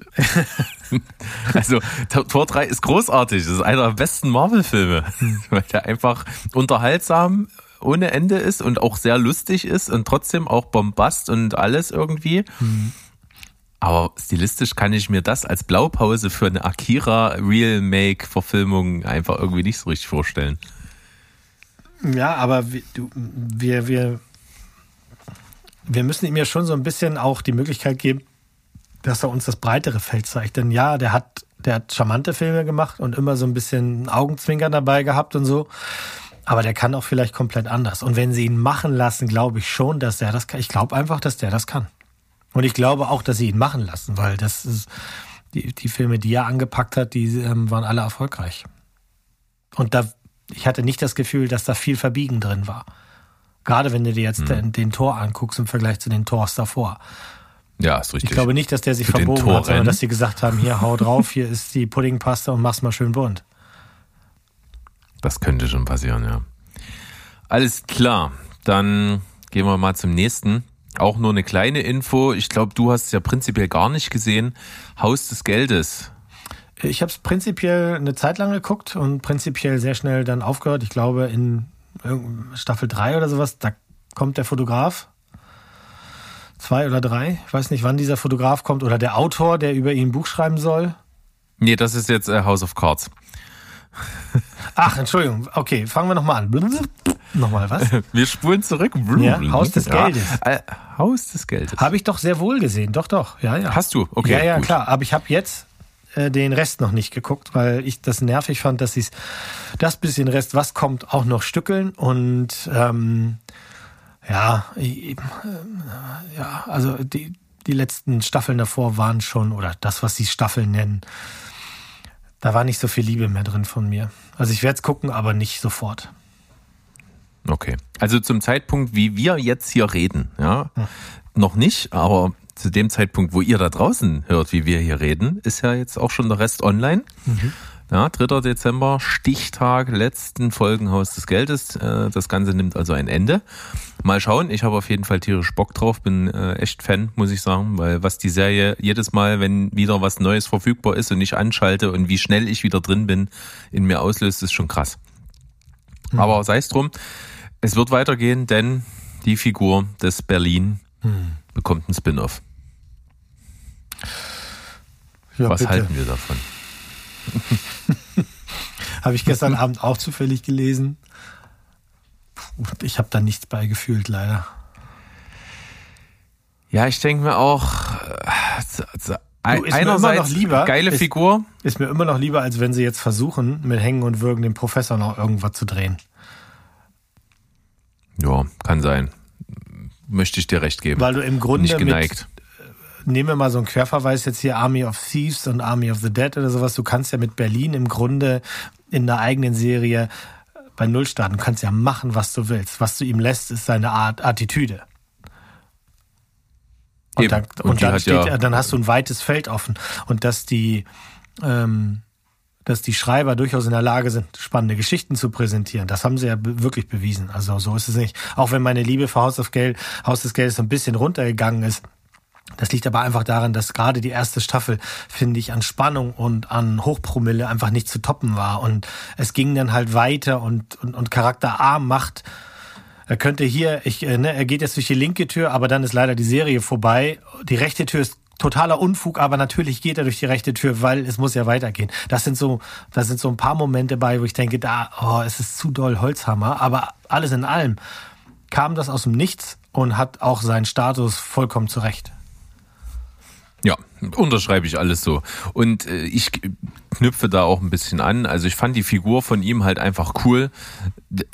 also Tor 3 ist großartig. Das ist einer der besten Marvel-Filme, weil der einfach unterhaltsam ohne Ende ist und auch sehr lustig ist und trotzdem auch Bombast und alles irgendwie. Mhm. Aber stilistisch kann ich mir das als Blaupause für eine Akira Real Make Verfilmung einfach irgendwie nicht so richtig vorstellen. Ja, aber wir, wir, wir, wir müssen ihm ja schon so ein bisschen auch die Möglichkeit geben, dass er uns das breitere Feld zeigt. Denn ja, der hat, der hat charmante Filme gemacht und immer so ein bisschen Augenzwinkern dabei gehabt und so. Aber der kann auch vielleicht komplett anders. Und wenn sie ihn machen lassen, glaube ich schon, dass der das kann. Ich glaube einfach, dass der das kann. Und ich glaube auch, dass sie ihn machen lassen, weil das ist, die, die Filme, die er angepackt hat, die ähm, waren alle erfolgreich. Und da, ich hatte nicht das Gefühl, dass da viel Verbiegen drin war. Gerade wenn du dir jetzt mhm. den, den, Tor anguckst im Vergleich zu den Tors davor. Ja, ist richtig. Ich glaube nicht, dass der sich Für verbogen hat, sondern dass sie gesagt haben, hier, hau drauf, hier ist die Puddingpaste und mach's mal schön bunt. Das könnte schon passieren, ja. Alles klar, dann gehen wir mal zum nächsten. Auch nur eine kleine Info. Ich glaube, du hast es ja prinzipiell gar nicht gesehen. Haus des Geldes. Ich habe es prinzipiell eine Zeit lang geguckt und prinzipiell sehr schnell dann aufgehört. Ich glaube, in Staffel 3 oder sowas, da kommt der Fotograf. Zwei oder drei. Ich weiß nicht, wann dieser Fotograf kommt oder der Autor, der über ihn ein Buch schreiben soll. Nee, das ist jetzt äh, House of Cards. Ach, Entschuldigung. Okay, fangen wir nochmal an. Nochmal was? Wir spulen zurück. Ja, Haus des Geldes. Ja, äh, Haus des Geldes. Habe ich doch sehr wohl gesehen. Doch, doch. Ja, ja. Hast du? Okay. Ja, ja, gut. klar. Aber ich habe jetzt äh, den Rest noch nicht geguckt, weil ich das nervig fand, dass sie das bisschen Rest, was kommt, auch noch stückeln und ähm, ja, äh, ja, also die, die letzten Staffeln davor waren schon, oder das, was sie Staffeln nennen, da war nicht so viel Liebe mehr drin von mir. Also ich werde es gucken, aber nicht sofort. Okay. Also zum Zeitpunkt, wie wir jetzt hier reden, ja, hm. noch nicht, aber zu dem Zeitpunkt, wo ihr da draußen hört, wie wir hier reden, ist ja jetzt auch schon der Rest online. Mhm. Ja, 3. Dezember, Stichtag, letzten Folgenhaus des Geldes. Äh, das Ganze nimmt also ein Ende. Mal schauen, ich habe auf jeden Fall tierisch Bock drauf, bin äh, echt Fan, muss ich sagen, weil was die Serie jedes Mal, wenn wieder was Neues verfügbar ist und ich anschalte und wie schnell ich wieder drin bin, in mir auslöst, ist schon krass. Mhm. Aber sei es drum, es wird weitergehen, denn die Figur des Berlin mhm. bekommt einen Spin-off. Ja, was bitte. halten wir davon? habe ich gestern Abend auch zufällig gelesen. Ich habe da nichts beigefühlt, leider. Ja, ich denke mir auch, du, einerseits lieber, geile ist, Figur. Ist mir immer noch lieber, als wenn sie jetzt versuchen, mit Hängen und Würgen dem Professor noch irgendwas zu drehen. Ja, kann sein. Möchte ich dir recht geben. Weil du im Grunde nicht geneigt. Nehmen wir mal so einen Querverweis jetzt hier Army of Thieves und Army of the Dead oder sowas. Du kannst ja mit Berlin im Grunde in der eigenen Serie bei Null starten. Du kannst ja machen, was du willst. Was du ihm lässt, ist seine Art Attitüde. Und, dann, und, und dann, steht, ja dann hast du ein weites Feld offen. Und dass die, ähm, dass die Schreiber durchaus in der Lage sind, spannende Geschichten zu präsentieren. Das haben sie ja wirklich bewiesen. Also so ist es nicht. Auch wenn meine Liebe für Haus of Geld, Haus des Geldes ein bisschen runtergegangen ist, das liegt aber einfach daran, dass gerade die erste Staffel, finde ich, an Spannung und an Hochpromille einfach nicht zu toppen war. Und es ging dann halt weiter und, und, und Charakter A macht, er könnte hier, ich, äh, ne, er geht jetzt durch die linke Tür, aber dann ist leider die Serie vorbei. Die rechte Tür ist totaler Unfug, aber natürlich geht er durch die rechte Tür, weil es muss ja weitergehen. Das sind so, das sind so ein paar Momente bei, wo ich denke, da, oh, es ist zu doll Holzhammer, aber alles in allem kam das aus dem Nichts und hat auch seinen Status vollkommen zurecht. Ja, unterschreibe ich alles so. Und äh, ich knüpfe da auch ein bisschen an. Also ich fand die Figur von ihm halt einfach cool.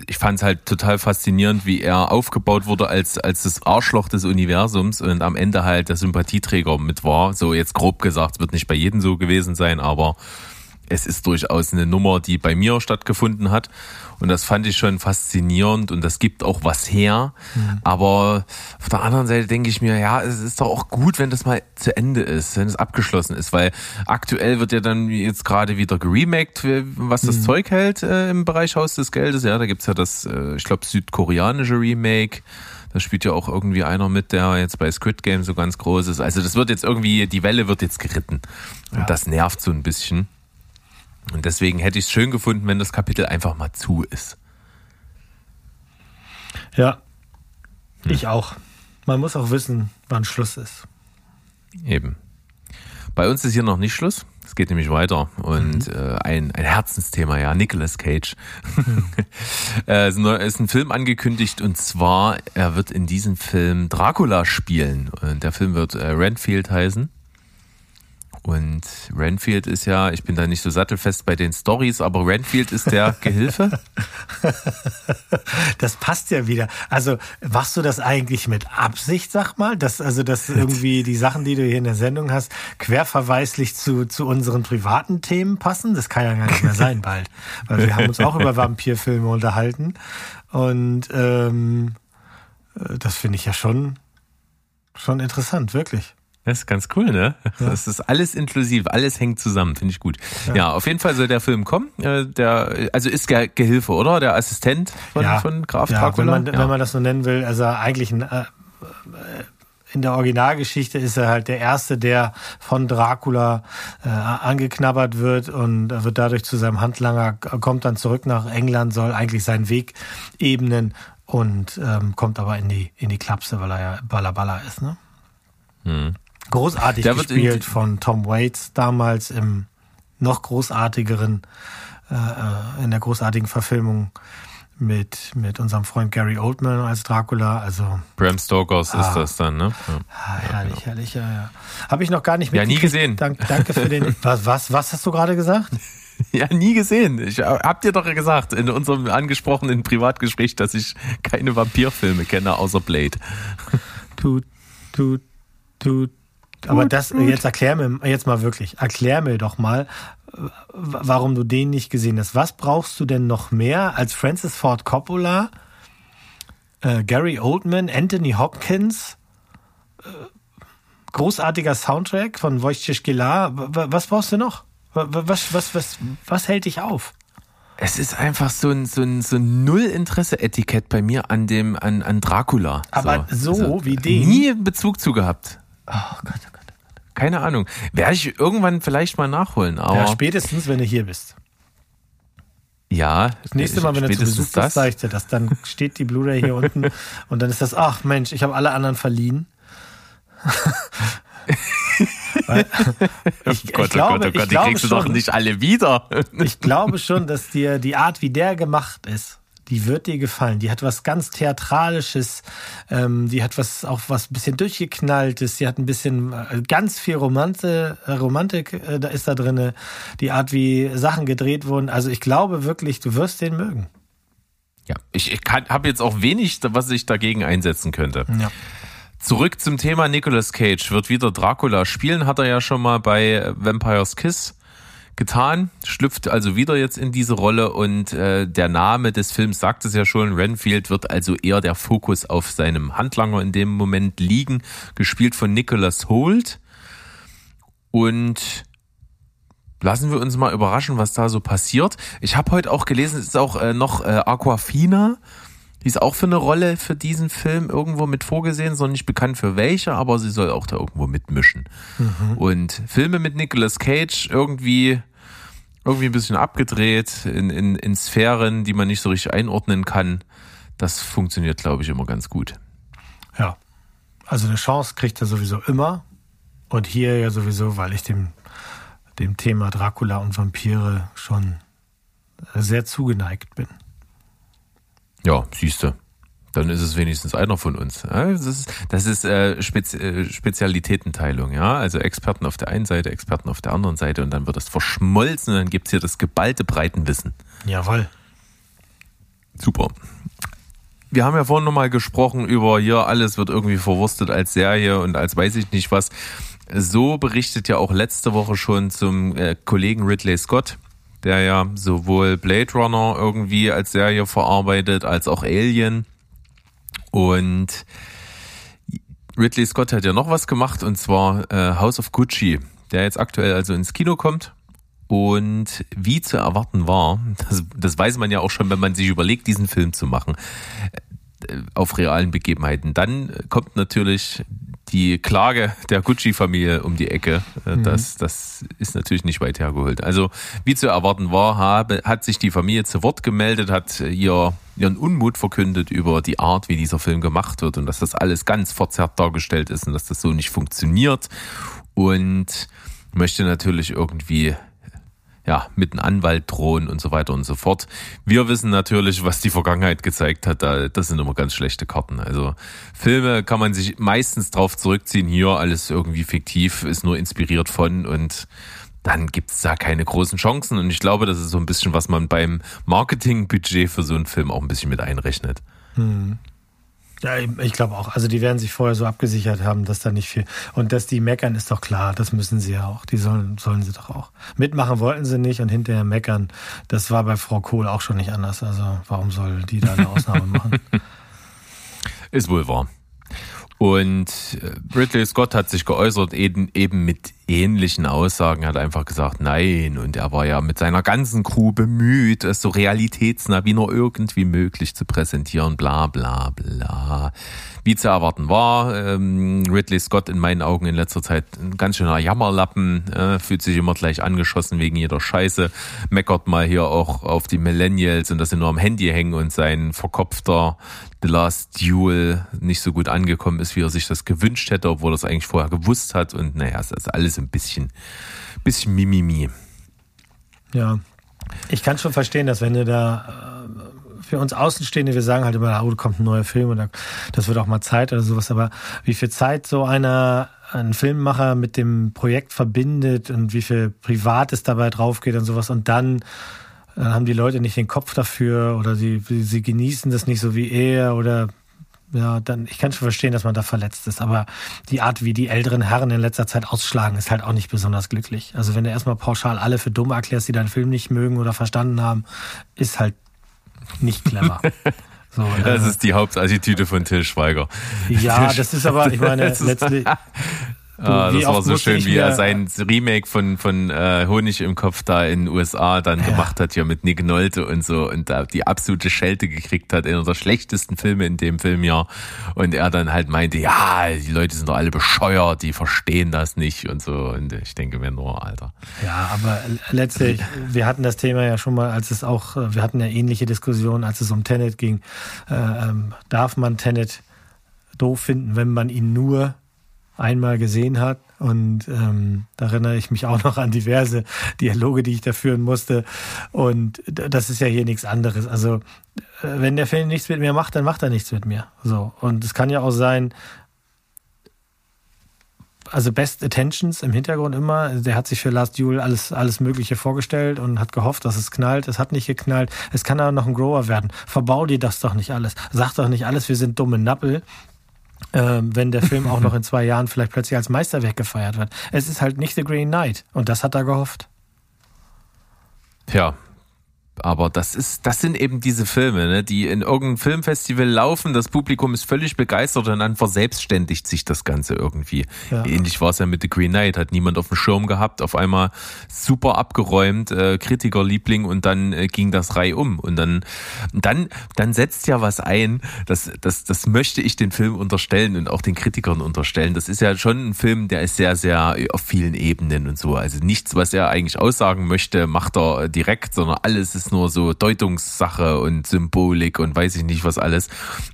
Ich fand es halt total faszinierend, wie er aufgebaut wurde als, als das Arschloch des Universums und am Ende halt der Sympathieträger mit war. So jetzt grob gesagt, wird nicht bei jedem so gewesen sein, aber es ist durchaus eine Nummer, die bei mir stattgefunden hat. Und das fand ich schon faszinierend und das gibt auch was her. Mhm. Aber auf der anderen Seite denke ich mir, ja, es ist doch auch gut, wenn das mal zu Ende ist, wenn es abgeschlossen ist, weil aktuell wird ja dann jetzt gerade wieder geremaked, was das mhm. Zeug hält äh, im Bereich Haus des Geldes. Ja, da gibt's ja das, äh, ich glaube, südkoreanische Remake. Da spielt ja auch irgendwie einer mit, der jetzt bei Squid Game so ganz groß ist. Also das wird jetzt irgendwie, die Welle wird jetzt geritten. Und ja. das nervt so ein bisschen. Und deswegen hätte ich es schön gefunden, wenn das Kapitel einfach mal zu ist. Ja, hm. ich auch. Man muss auch wissen, wann Schluss ist. Eben. Bei uns ist hier noch nicht Schluss. Es geht nämlich weiter. Und mhm. äh, ein, ein Herzensthema, ja, Nicolas Cage. Mhm. es ist ein Film angekündigt und zwar, er wird in diesem Film Dracula spielen. Und der Film wird äh, Renfield heißen. Und Renfield ist ja, ich bin da nicht so sattelfest bei den Stories, aber Renfield ist der Gehilfe. das passt ja wieder. Also machst du das eigentlich mit Absicht, sag mal, dass also dass irgendwie die Sachen, die du hier in der Sendung hast, querverweislich zu zu unseren privaten Themen passen? Das kann ja gar nicht mehr sein bald, weil wir haben uns auch über Vampirfilme unterhalten und ähm, äh, das finde ich ja schon schon interessant, wirklich. Das ist ganz cool, ne? Ja. Das ist alles inklusiv, alles hängt zusammen, finde ich gut. Ja. ja. auf jeden Fall soll der Film kommen. Äh, der, also ist der Gehilfe, oder? Der Assistent von, ja. von Graf ja, Dracula? Wenn man, wenn man das so nennen will, also eigentlich ein, äh, in der Originalgeschichte ist er halt der Erste, der von Dracula äh, angeknabbert wird und wird dadurch zu seinem Handlanger, kommt dann zurück nach England, soll eigentlich seinen Weg ebnen und ähm, kommt aber in die, in die Klapse, weil er ja Balla ist, ne? Hm. Großartig der gespielt von Tom Waits damals im noch großartigeren, äh, äh, in der großartigen Verfilmung mit, mit unserem Freund Gary Oldman als Dracula. Also Bram Stokers ah, ist das dann, ne? Ja. Ah, herrlich, genau. herrlich, ja, ja. Habe ich noch gar nicht mit. Ja, nie gesehen. Dank, danke für den. was, was, was hast du gerade gesagt? Ja, nie gesehen. Ich hab dir doch gesagt in unserem angesprochenen Privatgespräch, dass ich keine Vampirfilme kenne außer Blade. Tut, tut, tut, aber das, gut. jetzt erklär mir, jetzt mal wirklich, erklär mir doch mal, warum du den nicht gesehen hast. Was brauchst du denn noch mehr als Francis Ford Coppola, äh, Gary Oldman, Anthony Hopkins, äh, großartiger Soundtrack von Wojciech Gelar. Was brauchst du noch? Was, was, was, was hält dich auf? Es ist einfach so ein, so ein, so ein Null-Interesse-Etikett bei mir an dem, an, an Dracula. Aber so, so also, wie den. Nie Bezug zu gehabt. Oh Gott, oh Gott. Keine Ahnung. Werde ich irgendwann vielleicht mal nachholen. Aber ja, spätestens, wenn du hier bist. Ja. Das nächste Mal, wenn du zu Besuch bist, zeige ich dir das. Dann steht die Blu-ray hier unten und dann ist das, ach Mensch, ich habe alle anderen verliehen. Weil, ich, oh Gott, ich glaube, oh Gott, oh Gott, die kriegst du doch nicht alle wieder. ich glaube schon, dass dir die Art, wie der gemacht ist, die wird dir gefallen. Die hat was ganz Theatralisches, ähm, die hat was auch was bisschen durchgeknalltes, die hat ein bisschen äh, ganz viel Romanze, äh, Romantik äh, da ist da drinne, die Art, wie Sachen gedreht wurden. Also ich glaube wirklich, du wirst den mögen. Ja, ich, ich habe jetzt auch wenig, was ich dagegen einsetzen könnte. Ja. Zurück zum Thema Nicolas Cage. Wird wieder Dracula spielen, hat er ja schon mal bei Vampire's Kiss getan, schlüpft also wieder jetzt in diese Rolle und äh, der Name des Films sagt es ja schon, Renfield wird also eher der Fokus auf seinem Handlanger in dem Moment liegen, gespielt von Nicholas Holt und lassen wir uns mal überraschen, was da so passiert. Ich habe heute auch gelesen, es ist auch äh, noch äh, Aquafina, die ist auch für eine Rolle für diesen Film irgendwo mit vorgesehen, sondern nicht bekannt für welche, aber sie soll auch da irgendwo mitmischen. Mhm. Und Filme mit Nicolas Cage irgendwie irgendwie ein bisschen abgedreht in, in, in Sphären, die man nicht so richtig einordnen kann. Das funktioniert, glaube ich, immer ganz gut. Ja. Also eine Chance kriegt er sowieso immer. Und hier ja sowieso, weil ich dem, dem Thema Dracula und Vampire schon sehr zugeneigt bin. Ja, siehste. Dann ist es wenigstens einer von uns. Das ist, das ist äh, Spezi äh, Spezialitätenteilung, ja. Also Experten auf der einen Seite, Experten auf der anderen Seite und dann wird das verschmolzen und dann gibt's hier das geballte Breitenwissen. Jawohl. Super. Wir haben ja vorhin nochmal gesprochen über hier, alles wird irgendwie verwurstet als Serie und als weiß ich nicht was. So berichtet ja auch letzte Woche schon zum äh, Kollegen Ridley Scott, der ja sowohl Blade Runner irgendwie als Serie verarbeitet, als auch Alien. Und Ridley Scott hat ja noch was gemacht und zwar äh, House of Gucci, der jetzt aktuell also ins Kino kommt. Und wie zu erwarten war, das, das weiß man ja auch schon, wenn man sich überlegt, diesen Film zu machen, äh, auf realen Begebenheiten. Dann kommt natürlich die Klage der Gucci-Familie um die Ecke. Äh, mhm. Das, das ist natürlich nicht weit hergeholt. Also, wie zu erwarten war, habe, hat sich die Familie zu Wort gemeldet, hat ihr, ihren Unmut verkündet über die Art, wie dieser Film gemacht wird und dass das alles ganz verzerrt dargestellt ist und dass das so nicht funktioniert. Und möchte natürlich irgendwie ja, mit einem Anwalt drohen und so weiter und so fort. Wir wissen natürlich, was die Vergangenheit gezeigt hat, das sind immer ganz schlechte Karten. Also Filme kann man sich meistens drauf zurückziehen, hier alles irgendwie fiktiv, ist nur inspiriert von und dann gibt's da keine großen Chancen. Und ich glaube, das ist so ein bisschen, was man beim Marketingbudget für so einen Film auch ein bisschen mit einrechnet. Hm. Ja, ich glaube auch. Also die werden sich vorher so abgesichert haben, dass da nicht viel. Und dass die meckern, ist doch klar. Das müssen sie ja auch. Die sollen, sollen sie doch auch. Mitmachen wollten sie nicht und hinterher meckern. Das war bei Frau Kohl auch schon nicht anders. Also warum soll die da eine Ausnahme machen? Ist wohl wahr. Und äh, Ridley Scott hat sich geäußert, eben, eben mit ähnlichen Aussagen, hat einfach gesagt, nein. Und er war ja mit seiner ganzen Crew bemüht, es so realitätsnah wie nur irgendwie möglich zu präsentieren, bla bla bla. Wie zu erwarten war, ähm, Ridley Scott in meinen Augen in letzter Zeit ein ganz schöner Jammerlappen, äh, fühlt sich immer gleich angeschossen wegen jeder Scheiße, meckert mal hier auch auf die Millennials und dass sie nur am Handy hängen und sein verkopfter The Last Duel nicht so gut angekommen ist, wie er sich das gewünscht hätte, obwohl er es eigentlich vorher gewusst hat. Und naja, es ist alles ein bisschen, bisschen Mimimi. Ja, ich kann schon verstehen, dass wenn du da äh, für uns Außenstehende, wir sagen halt immer, oh, da kommt ein neuer Film und das wird auch mal Zeit oder sowas, aber wie viel Zeit so einer ein Filmemacher mit dem Projekt verbindet und wie viel Privates dabei drauf geht und sowas und dann dann haben die Leute nicht den Kopf dafür oder sie, sie genießen das nicht so wie er oder ja, dann, ich kann schon verstehen, dass man da verletzt ist, aber die Art, wie die älteren Herren in letzter Zeit ausschlagen, ist halt auch nicht besonders glücklich. Also wenn du erstmal pauschal alle für dumm erklärst, die deinen Film nicht mögen oder verstanden haben, ist halt nicht clever. So, das äh, ist die Hauptattitüde von Till Schweiger. Ja, das ist aber, ich meine, letztlich, Ah, das war so schön, wie er sein Remake von, von äh, Honig im Kopf da in den USA dann ja. gemacht hat, ja mit Nick Nolte und so und da die absolute Schelte gekriegt hat, einer der schlechtesten Filme in dem Filmjahr. Und er dann halt meinte, ja, die Leute sind doch alle bescheuert, die verstehen das nicht und so. Und ich denke mir nur, Alter. Ja, aber letztlich, wir hatten das Thema ja schon mal, als es auch, wir hatten ja ähnliche Diskussionen, als es um Tenet ging. Äh, ähm, darf man Tenet doof finden, wenn man ihn nur einmal gesehen hat. Und ähm, da erinnere ich mich auch noch an diverse Dialoge, die ich da führen musste. Und das ist ja hier nichts anderes. Also äh, wenn der Film nichts mit mir macht, dann macht er nichts mit mir. So. Und es kann ja auch sein, also Best Attentions im Hintergrund immer. Der hat sich für Last Duel alles, alles Mögliche vorgestellt und hat gehofft, dass es knallt. Es hat nicht geknallt. Es kann aber noch ein Grower werden. Verbau dir das doch nicht alles. Sag doch nicht alles, wir sind dumme Nappel wenn der Film auch noch in zwei Jahren vielleicht plötzlich als Meisterwerk gefeiert wird. Es ist halt nicht The Green Knight und das hat er gehofft. Ja, aber das ist, das sind eben diese Filme, ne, die in irgendeinem Filmfestival laufen, das Publikum ist völlig begeistert und dann verselbstständigt sich das Ganze irgendwie. Ja. Ähnlich war es ja mit The Green Knight, hat niemand auf dem Schirm gehabt, auf einmal super abgeräumt, äh, Kritikerliebling und dann äh, ging das Reihe um und dann, dann, dann setzt ja was ein, das, das, das möchte ich den Film unterstellen und auch den Kritikern unterstellen. Das ist ja schon ein Film, der ist sehr, sehr auf vielen Ebenen und so. Also nichts, was er eigentlich aussagen möchte, macht er direkt, sondern alles ist ist nur so Deutungssache und Symbolik und weiß ich nicht was alles.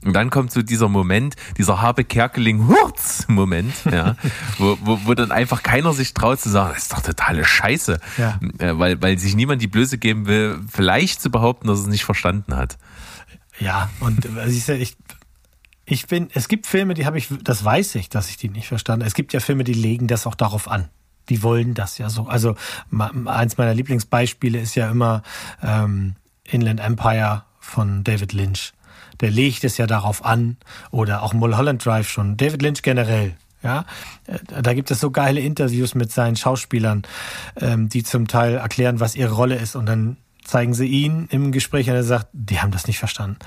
Und dann kommt so dieser Moment, dieser Habe Kerkeling Hurz Moment, ja, wo, wo, wo dann einfach keiner sich traut zu sagen, das ist doch totale Scheiße, ja. Äh, weil, weil sich niemand die Blöße geben will, vielleicht zu behaupten, dass es nicht verstanden hat. Ja, und ich, ich, ich bin, es gibt Filme, die habe ich, das weiß ich, dass ich die nicht verstanden. Es gibt ja Filme, die legen das auch darauf an die wollen das ja so. Also eins meiner Lieblingsbeispiele ist ja immer ähm, Inland Empire von David Lynch. Der legt es ja darauf an, oder auch Mulholland Drive schon. David Lynch generell Ja, äh, da gibt es so geile Interviews mit seinen Schauspielern, ähm, die zum Teil erklären, was ihre Rolle ist und dann zeigen sie ihn im Gespräch und er sagt, die haben das nicht verstanden.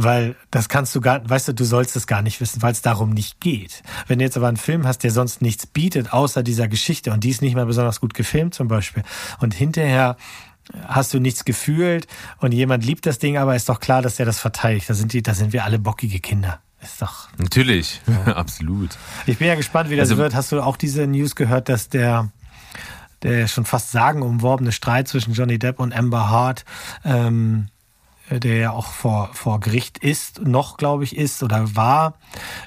Weil das kannst du gar, weißt du, du sollst es gar nicht wissen, weil es darum nicht geht. Wenn du jetzt aber einen Film hast, der sonst nichts bietet, außer dieser Geschichte und die ist nicht mal besonders gut gefilmt zum Beispiel und hinterher hast du nichts gefühlt und jemand liebt das Ding, aber ist doch klar, dass er das verteidigt. Da sind die, da sind wir alle bockige Kinder. Ist doch. Natürlich, ja. absolut. Ich bin ja gespannt, wie das also, wird. Hast du auch diese News gehört, dass der, der schon fast sagenumworbene Streit zwischen Johnny Depp und Amber Hart, ähm, der ja auch vor, vor Gericht ist, noch glaube ich ist oder war,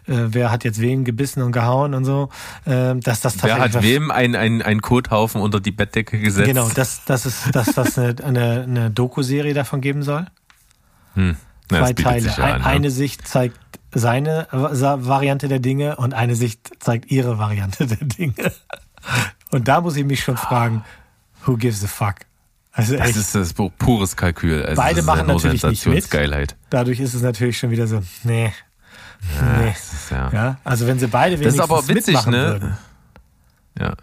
äh, wer hat jetzt wen gebissen und gehauen und so, äh, dass das Wer hat wem ein, ein, ein Kothaufen unter die Bettdecke gesetzt? Genau, dass, dass es dass das eine, eine, eine Doku-Serie davon geben soll. Hm. Ja, Zwei Teile. An, ne? Eine Sicht zeigt seine Variante der Dinge und eine Sicht zeigt ihre Variante der Dinge. Und da muss ich mich schon fragen, who gives a fuck? Also das echt, ist das pures Kalkül. Also beide machen natürlich nicht mit. Dadurch ist es natürlich schon wieder so, nee. Ja, nee. Ist, ja. ja. also wenn sie beide wenigstens Das ist aber witzig, ne? Würden. Ja.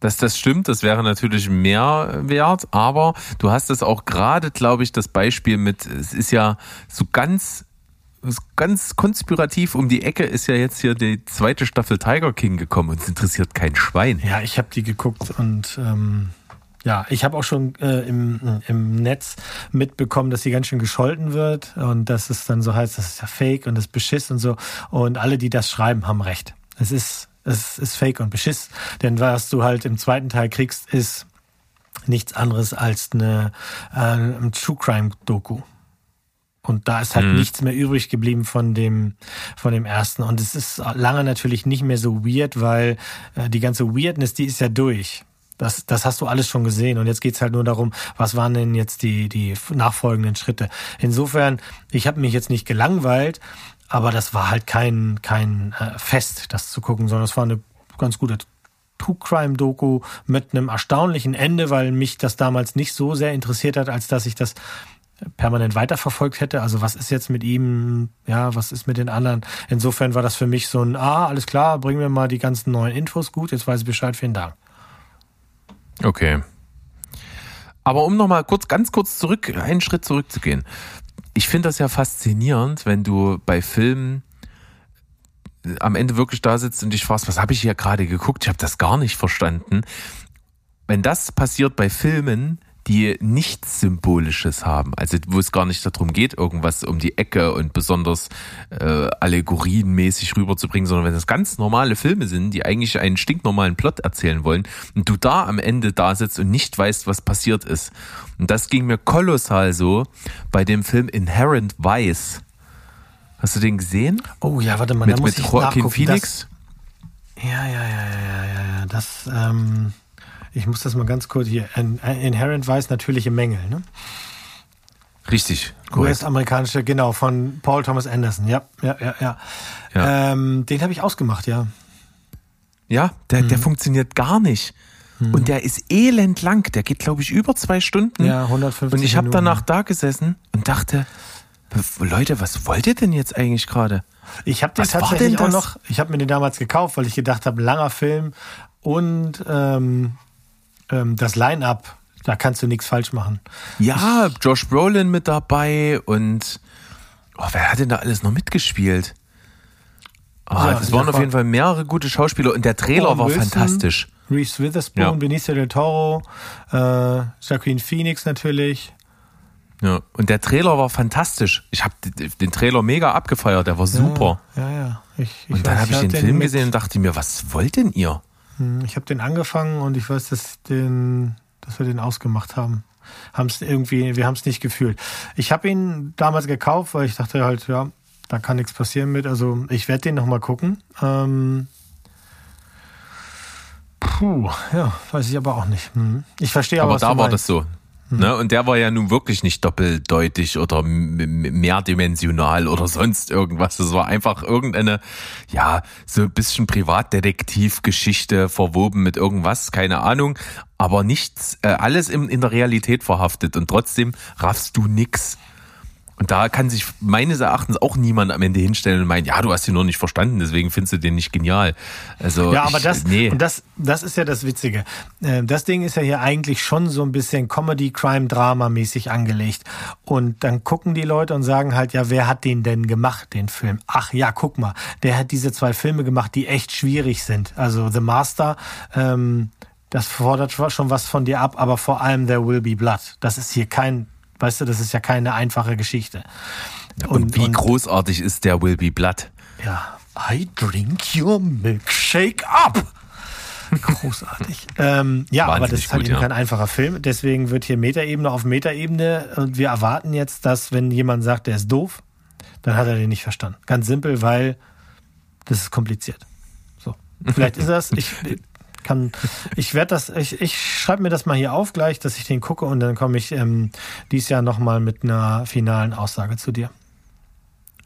Dass das stimmt, das wäre natürlich mehr wert, aber du hast es auch gerade, glaube ich, das Beispiel mit, es ist ja so ganz ganz konspirativ um die Ecke ist ja jetzt hier die zweite Staffel Tiger King gekommen und es interessiert kein Schwein. Ja, ich habe die geguckt und ähm, ja, ich habe auch schon äh, im, im Netz mitbekommen, dass sie ganz schön gescholten wird und dass es dann so heißt, das ist ja Fake und das ist Beschiss und so. Und alle, die das schreiben, haben recht. Es ist, es ist Fake und Beschiss, denn was du halt im zweiten Teil kriegst, ist nichts anderes als eine, äh, ein True Crime Doku. Und da ist halt mhm. nichts mehr übrig geblieben von dem, von dem ersten. Und es ist lange natürlich nicht mehr so weird, weil äh, die ganze Weirdness, die ist ja durch. Das, das hast du alles schon gesehen. Und jetzt geht's halt nur darum, was waren denn jetzt die, die nachfolgenden Schritte. Insofern, ich habe mich jetzt nicht gelangweilt, aber das war halt kein, kein äh, Fest, das zu gucken, sondern es war eine ganz gute True Crime Doku mit einem erstaunlichen Ende, weil mich das damals nicht so sehr interessiert hat, als dass ich das permanent weiterverfolgt hätte. Also was ist jetzt mit ihm, ja, was ist mit den anderen? Insofern war das für mich so ein, ah, alles klar, bringen wir mal die ganzen neuen Infos, gut, jetzt weiß ich Bescheid, vielen Dank. Okay. Aber um nochmal kurz, ganz kurz zurück, einen Schritt zurückzugehen. Ich finde das ja faszinierend, wenn du bei Filmen am Ende wirklich da sitzt und dich fragst, was habe ich hier gerade geguckt? Ich habe das gar nicht verstanden. Wenn das passiert bei Filmen, die nichts Symbolisches haben. Also wo es gar nicht darum geht, irgendwas um die Ecke und besonders äh, allegorienmäßig rüberzubringen, sondern wenn es ganz normale Filme sind, die eigentlich einen stinknormalen Plot erzählen wollen und du da am Ende da sitzt und nicht weißt, was passiert ist. Und das ging mir kolossal so bei dem Film Inherent Vice. Hast du den gesehen? Oh ja, warte mal, mit, da muss mit ich Joaquin Phoenix. Das, ja, ja, ja, ja, ja, ja, das ähm ich muss das mal ganz kurz hier. Inherent Vice natürliche Mängel, ne? Richtig. US-amerikanische, genau, von Paul Thomas Anderson. Ja, ja, ja, ja. ja. Ähm, den habe ich ausgemacht, ja. Ja, der, mhm. der funktioniert gar nicht. Mhm. Und der ist elend lang. Der geht, glaube ich, über zwei Stunden. Ja, 150 Und ich habe danach da gesessen und dachte, Leute, was wollt ihr denn jetzt eigentlich gerade? Ich habe den was tatsächlich auch noch, ich habe mir den damals gekauft, weil ich gedacht habe, langer Film und ähm, ähm, das Line-up, da kannst du nichts falsch machen. Ja, Josh Brolin mit dabei und oh, wer hat denn da alles noch mitgespielt? Oh, ja, das waren auf jeden Fall mehrere gute Schauspieler und der Trailer oh, war Wilson, fantastisch. Reese Witherspoon, ja. Benicio del Toro, äh, Jacqueline Phoenix natürlich. Ja, und der Trailer war fantastisch. Ich habe den Trailer mega abgefeiert, der war super. Ja, ja. ja. Ich, ich und dann habe ich den Film gesehen und dachte mir, was wollt denn ihr? Hm, ich habe den angefangen und ich weiß, dass, den, dass wir den ausgemacht haben. Haben's irgendwie, wir haben es nicht gefühlt. Ich habe ihn damals gekauft, weil ich dachte halt, ja, da kann nichts passieren mit. Also ich werde den nochmal gucken. Ähm, puh, ja, weiß ich aber auch nicht. Hm. Ich verstehe aber. Aber da war das so. Mhm. Ne? Und der war ja nun wirklich nicht doppeldeutig oder mehrdimensional oder sonst irgendwas. Das war einfach irgendeine, ja, so ein bisschen Privatdetektivgeschichte verwoben mit irgendwas, keine Ahnung. Aber nichts, äh, alles in, in der Realität verhaftet und trotzdem raffst du nix. Und da kann sich meines Erachtens auch niemand am Ende hinstellen und meinen, ja, du hast ihn nur nicht verstanden, deswegen findest du den nicht genial. Also ja, aber ich, das, nee. und das, das ist ja das Witzige. Äh, Das Ding ist ja hier eigentlich schon so ein bisschen Comedy, Crime, Drama mäßig angelegt. Und dann gucken die Leute und sagen halt, ja, wer hat den denn gemacht, den Film? Ach ja, guck mal, der hat diese zwei Filme gemacht, die echt schwierig sind. Also The Master, ähm, das fordert schon was von dir ab, aber vor allem There Will Be Blood. Das ist hier kein, weißt du, das ist ja keine einfache Geschichte. Und, wie großartig ist der Will Be Blood? Ja, I drink your milkshake up. Großartig. ähm, ja, aber das Wahnsinnig ist halt gut, eben ja. kein einfacher Film. Deswegen wird hier Metaebene auf Metaebene und wir erwarten jetzt, dass wenn jemand sagt, der ist doof, dann hat er den nicht verstanden. Ganz simpel, weil das ist kompliziert. So, vielleicht ist das. Ich kann, ich werde das, ich, ich schreibe mir das mal hier auf gleich, dass ich den gucke und dann komme ich ähm, dieses Jahr nochmal mit einer finalen Aussage zu dir.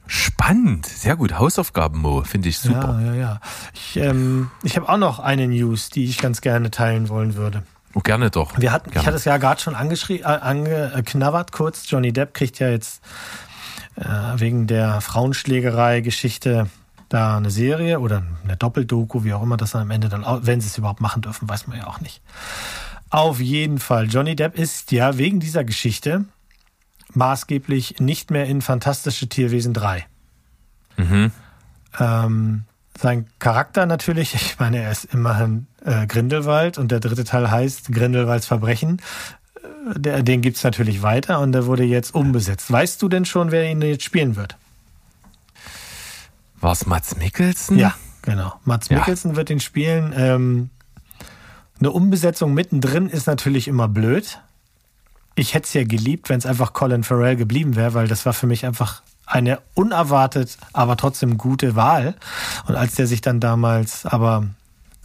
Spannend, sehr gut. Hausaufgaben, Mo, finde ich super. Ja, ja, ja. Ich, ähm, ich habe auch noch eine News, die ich ganz gerne teilen wollen würde. Oh, gerne doch. Wir hatten, gerne. ich hatte es ja gerade schon angeschrie- äh, angeknabbert kurz. Johnny Depp kriegt ja jetzt äh, wegen der Frauenschlägerei-Geschichte da eine Serie oder eine Doppeldoku, wie auch immer das dann am Ende dann, wenn sie es überhaupt machen dürfen, weiß man ja auch nicht. Auf jeden Fall, Johnny Depp ist ja wegen dieser Geschichte maßgeblich nicht mehr in Fantastische Tierwesen 3. Mhm. Ähm, sein Charakter natürlich, ich meine, er ist immerhin äh, Grindelwald und der dritte Teil heißt Grindelwalds Verbrechen. Äh, Der, den gibt's natürlich weiter und der wurde jetzt umbesetzt. Weißt du denn schon, wer ihn jetzt spielen wird? War es Mats Mikkelsen? Ja, genau. Mats Ja. Mikkelsen wird ihn spielen. Ähm, eine Umbesetzung mittendrin ist natürlich immer blöd. Ich hätte es ja geliebt, wenn es einfach Colin Farrell geblieben wäre, weil das war für mich einfach eine unerwartet, aber trotzdem gute Wahl. Und als der sich dann damals, aber,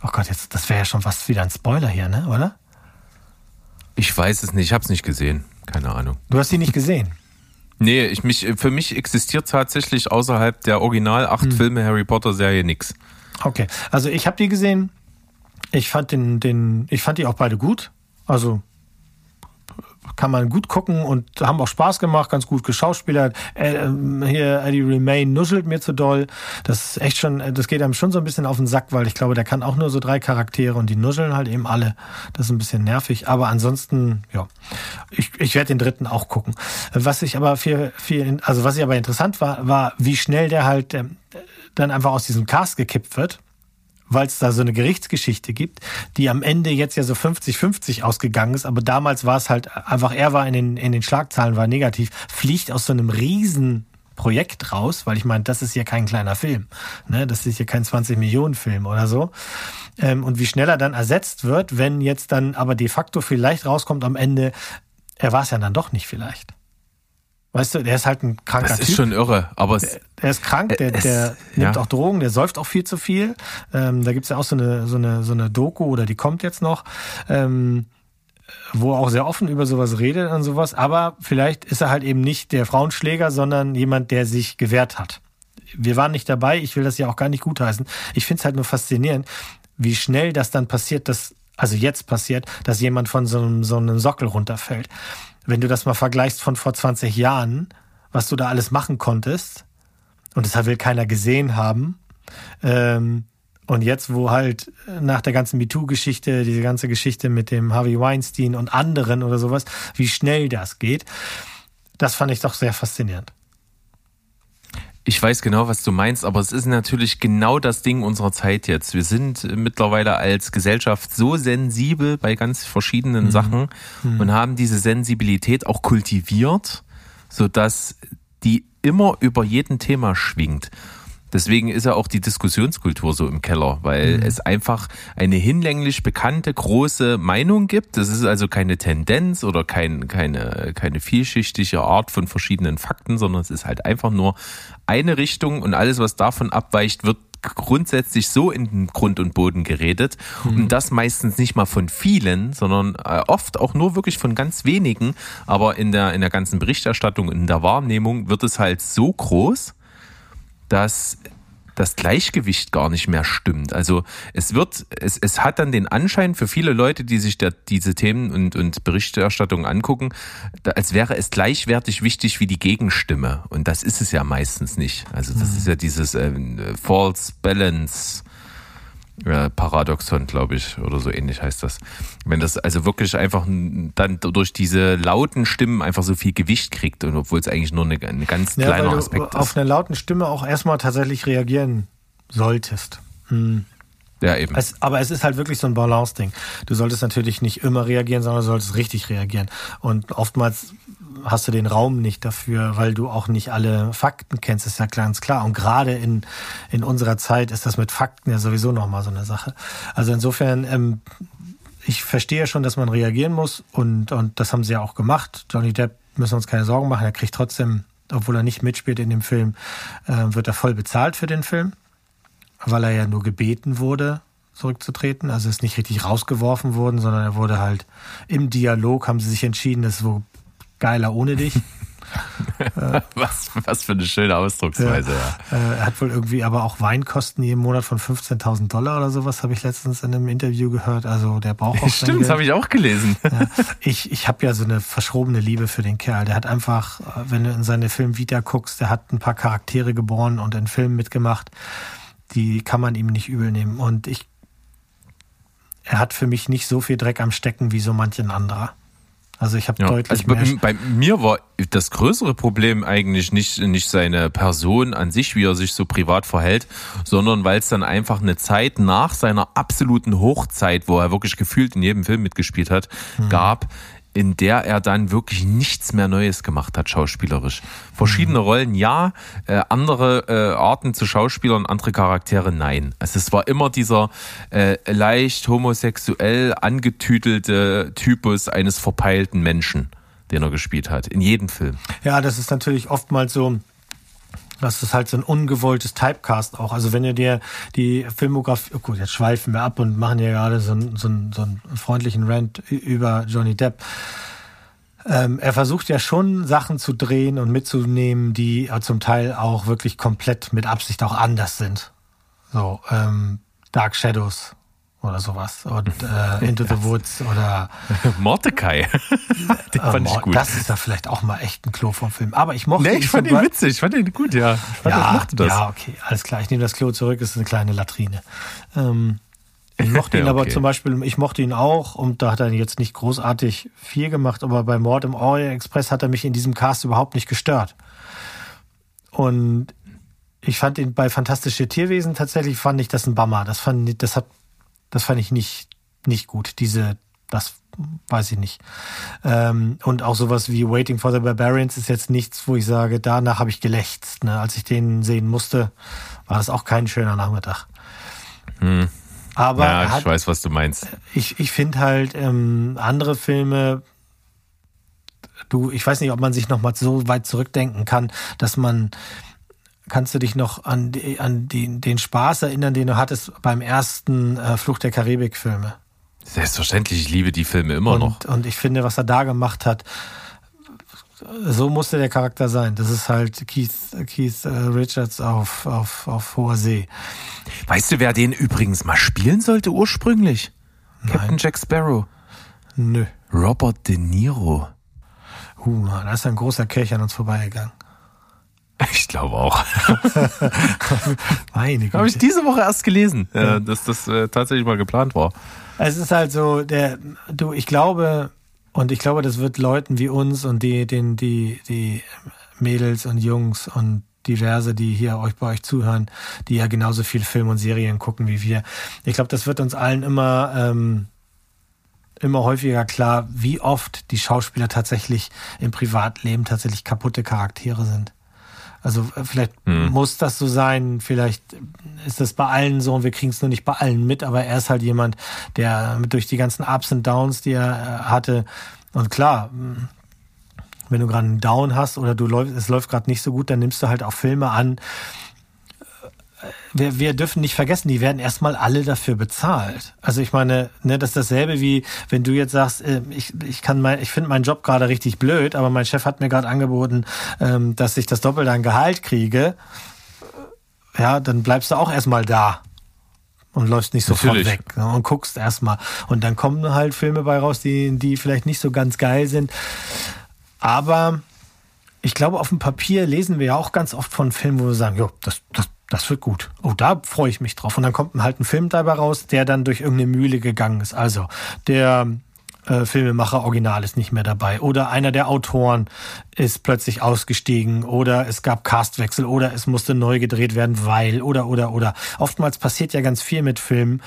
oh Gott, jetzt, das wäre ja schon fast wieder ein Spoiler hier, ne, oder? Ich weiß es nicht, ich habe es nicht gesehen. Keine Ahnung. Du hast ihn nicht gesehen. Nee, ich mich, für mich existiert tatsächlich außerhalb der Original acht Filme Harry Potter Serie nix. Okay, also ich habe die gesehen. Ich fand den, den, ich fand die auch beide gut. Also kann man gut gucken und haben auch Spaß gemacht, ganz gut geschauspielert. Äh, ähm, hier Eddie Remain nuschelt mir zu doll. Das ist echt schon, das geht einem schon so ein bisschen auf den Sack, weil ich glaube, der kann auch nur so drei Charaktere und die nuscheln halt eben alle. Das ist ein bisschen nervig, aber ansonsten, ja, ich, ich werde den dritten auch gucken. Was ich aber viel, viel, also was ich aber interessant war, war, wie schnell der halt ähm, dann einfach aus diesem Cast gekippt wird weil es da so eine Gerichtsgeschichte gibt, die am Ende jetzt ja so 50-50 ausgegangen ist, aber damals war es halt einfach, er war in den, in den Schlagzahlen, war negativ, fliegt aus so einem riesen Projekt raus, weil ich meine, das ist ja kein kleiner Film, ne? das ist ja kein 20-Millionen-Film oder so. Ähm, und wie schnell er dann ersetzt wird, wenn jetzt dann aber de facto vielleicht rauskommt am Ende, er war es ja dann doch nicht vielleicht. Weißt du, der ist halt ein kranker Das Typ. ist schon irre, aber es, Der ist krank, der, Es- der nimmt ja. auch Drogen, der säuft auch viel zu viel. Ähm, da gibt's ja auch so eine, so, eine, so eine Doku, oder die kommt jetzt noch, ähm, wo er auch sehr offen über sowas redet und sowas. Aber vielleicht ist er halt eben nicht der Frauenschläger, sondern jemand, der sich gewehrt hat. Wir waren nicht dabei, ich will das ja auch gar nicht gutheißen. Ich find's halt nur faszinierend, wie schnell das dann passiert, dass, also jetzt passiert, dass jemand von so einem, so einem Sockel runterfällt. Wenn du das mal vergleichst von vor 20 Jahren, was du da alles machen konntest, und das will keiner gesehen haben. Ähm, und jetzt, wo halt nach der ganzen MeToo-Geschichte, diese ganze Geschichte mit dem Harvey Weinstein und anderen oder sowas, wie schnell das geht, das fand ich doch sehr faszinierend. Ich weiß genau, was du meinst, aber es ist natürlich genau das Ding unserer Zeit jetzt. Wir sind mittlerweile als Gesellschaft so sensibel bei ganz verschiedenen Sachen und haben diese Sensibilität auch kultiviert, sodass die immer über jedem Thema schwingt. Deswegen ist ja auch die Diskussionskultur so im Keller, weil es einfach eine hinlänglich bekannte große Meinung gibt. Das ist also keine Tendenz oder kein, keine, keine vielschichtige Art von verschiedenen Fakten, sondern es ist halt einfach nur eine Richtung und alles, was davon abweicht, wird grundsätzlich so in den Grund und Boden geredet. Und das meistens nicht mal von vielen, sondern äh, oft auch nur wirklich von ganz wenigen, aber in der in der ganzen Berichterstattung in der Wahrnehmung wird es halt so groß, dass das Gleichgewicht gar nicht mehr stimmt. Also es wird, es, es hat dann den Anschein für viele Leute, die sich da diese Themen und, und Berichterstattung angucken, da, als wäre es gleichwertig wichtig wie die Gegenstimme. Und das ist es ja meistens nicht. Also das mhm. ist ja dieses äh, False Balance. Ja, Paradoxon, glaube ich, oder so ähnlich heißt das. Wenn das also wirklich einfach dann durch diese lauten Stimmen einfach so viel Gewicht kriegt und obwohl es eigentlich nur eine ganz ja, kleiner Aspekt ist. Auf eine lauten Stimme auch erstmal tatsächlich reagieren solltest. Hm. Ja, eben. Es, aber es ist halt wirklich so ein Balance-Ding. Du solltest natürlich nicht immer reagieren, sondern du solltest richtig reagieren. Und oftmals hast du den Raum nicht dafür, weil du auch nicht alle Fakten kennst, ist ja ganz klar. Und gerade in, in unserer Zeit ist das mit Fakten ja sowieso nochmal so eine Sache. Also insofern, ähm, ich verstehe schon, dass man reagieren muss und, und das haben sie ja auch gemacht. Johnny Depp müssen uns keine Sorgen machen, er kriegt trotzdem, obwohl er nicht mitspielt in dem Film, äh, wird er voll bezahlt für den Film weil er ja nur gebeten wurde, zurückzutreten. Also ist nicht richtig rausgeworfen worden, sondern er wurde halt im Dialog haben sie sich entschieden, das so geiler ohne dich. was, was für eine schöne Ausdrucksweise. Ja. ja. Er hat wohl irgendwie aber auch Weinkosten jeden Monat von 15.000 Dollar oder sowas, habe ich letztens in einem Interview gehört. Also der braucht auch Stimmt, das habe ich auch gelesen. Ja. Ich, ich habe ja so eine verschrobene Liebe für den Kerl. Der hat einfach, wenn du in seine Film Vita guckst, der hat ein paar Charaktere geboren und in Filmen mitgemacht die kann man ihm nicht übel nehmen. Und ich, er hat für mich nicht so viel Dreck am Stecken wie so manchen anderer. Also ich habe ja, deutlich also bei, bei, mir war das größere Problem eigentlich nicht, nicht seine Person an sich, wie er sich so privat verhält, sondern weil es dann einfach eine Zeit nach seiner absoluten Hochzeit, wo er wirklich gefühlt in jedem Film mitgespielt hat, mhm. gab, in der er dann wirklich nichts mehr Neues gemacht hat, schauspielerisch. Verschiedene mhm. Rollen ja, äh, andere äh, Arten zu Schauspielern, andere Charaktere nein. Also es war immer dieser äh, leicht homosexuell angetütelte Typus eines verpeilten Menschen, den er gespielt hat, in jedem Film. Ja, das ist natürlich oftmals so das ist halt so ein ungewolltes Typecast auch. Also wenn du dir die Filmografie, oh gut, jetzt schweifen wir ab und machen ja gerade so, einen, so, so einen freundlichen Rant über Johnny Depp. Ähm, er versucht ja schon Sachen zu drehen und mitzunehmen, die zum Teil auch wirklich komplett mit Absicht auch anders sind. So, ähm, Dark Shadows oder sowas. Und äh, Into the Woods oder Mordecai. Den fand ich gut. Das ist ja vielleicht auch mal echt ein Klo vom Film. Aber ich mochte nee, ich fand ihn witzig, ich fand ihn gut, ja. Ich, fand, ja, ich mochte das. Ja, okay, alles klar. Ich nehme das Klo zurück, es ist eine kleine Latrine. Ähm, ich mochte ihn okay. aber zum Beispiel, ich mochte ihn auch und da hat er jetzt nicht großartig viel gemacht, aber bei Mord im Orient Express hat er mich in diesem Cast überhaupt nicht gestört. Und ich fand ihn bei Fantastische Tierwesen tatsächlich, fand ich das ein Bummer. Das fand, das hat das fand ich nicht, nicht gut. Diese, das weiß ich nicht. Ähm, und auch sowas wie Waiting for the Barbarians ist jetzt nichts, wo ich sage, danach habe ich gelächzt. Ne? Als ich den sehen musste, war das auch kein schöner Nachmittag. Hm. Aber ja, ich hat, weiß, was du meinst. Ich, ich finde halt ähm, andere Filme, du, ich weiß nicht, ob man sich noch mal so weit zurückdenken kann, dass man Kannst du dich noch an, die, an die, den Spaß erinnern, den du hattest beim ersten äh, Flucht der Karibik-Filme? Selbstverständlich, ich liebe die Filme immer und, noch. Und ich finde, was er da gemacht hat, so musste der Charakter sein. Das ist halt Keith, Keith äh, Richards auf, auf, auf hoher See. Weißt du, wer den übrigens mal spielen sollte ursprünglich? Nein. Captain Jack Sparrow. Nö. Robert De Niro. Uh, da ist ein großer Kelch an uns vorbeigegangen. Ich glaube auch. Meine Habe ich diese Woche erst gelesen, ja. dass das äh, tatsächlich mal geplant war. Es ist halt so, der, du, ich glaube, und ich glaube, das wird Leuten wie uns und die, den, die, die Mädels und Jungs und diverse, die hier euch bei euch zuhören, die ja genauso viel Film und Serien gucken wie wir. Ich glaube, das wird uns allen immer, ähm, immer häufiger klar, wie oft die Schauspieler tatsächlich im Privatleben tatsächlich kaputte Charaktere sind. Also äh, vielleicht hm. muss das so sein, vielleicht ist das bei allen so und wir kriegen es nur nicht bei allen mit, aber er ist halt jemand, der durch die ganzen Ups und Downs, die er äh, hatte, und klar, wenn du gerade einen Down hast oder du läufst, es läuft gerade nicht so gut, dann nimmst du halt auch Filme an, wir, wir dürfen nicht vergessen, die werden erstmal alle dafür bezahlt. Also ich meine, ne, das ist dasselbe wie, wenn du jetzt sagst, äh, ich, ich kann mein, ich finde meinen Job gerade richtig blöd, aber mein Chef hat mir gerade angeboten, ähm, dass ich das Doppelte an Gehalt kriege. ja, dann bleibst du auch erstmal da und läufst nicht sofort Natürlich. weg ne, und guckst erstmal. Und dann kommen halt Filme bei raus, die, die vielleicht nicht so ganz geil sind. Aber ich glaube, auf dem Papier lesen wir ja auch ganz oft von Filmen, wo wir sagen, jo, das, das, das wird gut. Oh, da freue ich mich drauf. Und dann kommt halt ein Film dabei raus, der dann durch irgendeine Mühle gegangen ist. Also der äh, Filmemacher Original ist nicht mehr dabei. Oder einer der Autoren ist plötzlich ausgestiegen. Oder es gab Castwechsel. Oder es musste neu gedreht werden, weil. Oder, oder, oder. Oftmals passiert ja ganz viel mit Filmen,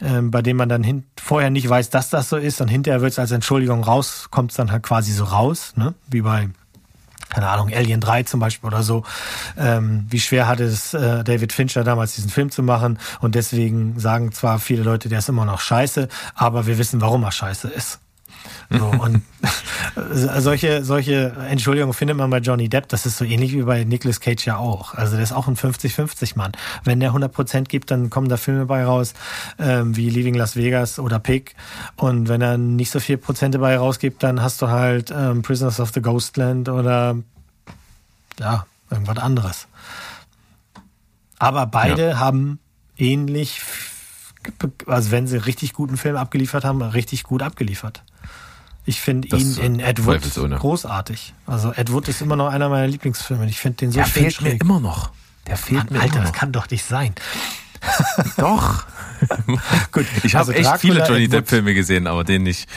ähm, bei dem man dann hin, vorher nicht weiß, dass das so ist. Und hinterher wird es als Entschuldigung raus, kommt es dann halt quasi so raus. Ne? Wie bei keine Ahnung, Alien 3 zum Beispiel oder so. Ähm, wie schwer hatte es äh, David Fincher damals, diesen Film zu machen? Und deswegen sagen zwar viele Leute, der ist immer noch scheiße, aber wir wissen, warum er scheiße ist. So, und solche, solche Entschuldigungen findet man bei Johnny Depp. Das ist so ähnlich wie bei Nicolas Cage ja auch. Also der ist auch ein 50-50-Mann. Wenn der 100% gibt, dann kommen da Filme bei raus, ähm, wie Leaving Las Vegas oder Pig. Und wenn er nicht so viel Prozent dabei rausgibt, dann hast du halt ähm, Prisoners of the Ghostland oder ja, irgendwas anderes. Aber beide Ja. haben ähnlich, also wenn sie richtig guten Film abgeliefert haben, richtig gut abgeliefert. Ich finde Das ihn in Ed Wood großartig. Also Ed Wood ist immer noch einer meiner Lieblingsfilme. Ich finde den so Der fehlt mir immer noch. Der fehlt Mann, mir Alter, immer das noch. kann doch nicht sein. Doch. Gut, Ich habe also echt Dracula, viele Johnny Ed Wood. Depp-Filme gesehen, aber den nicht.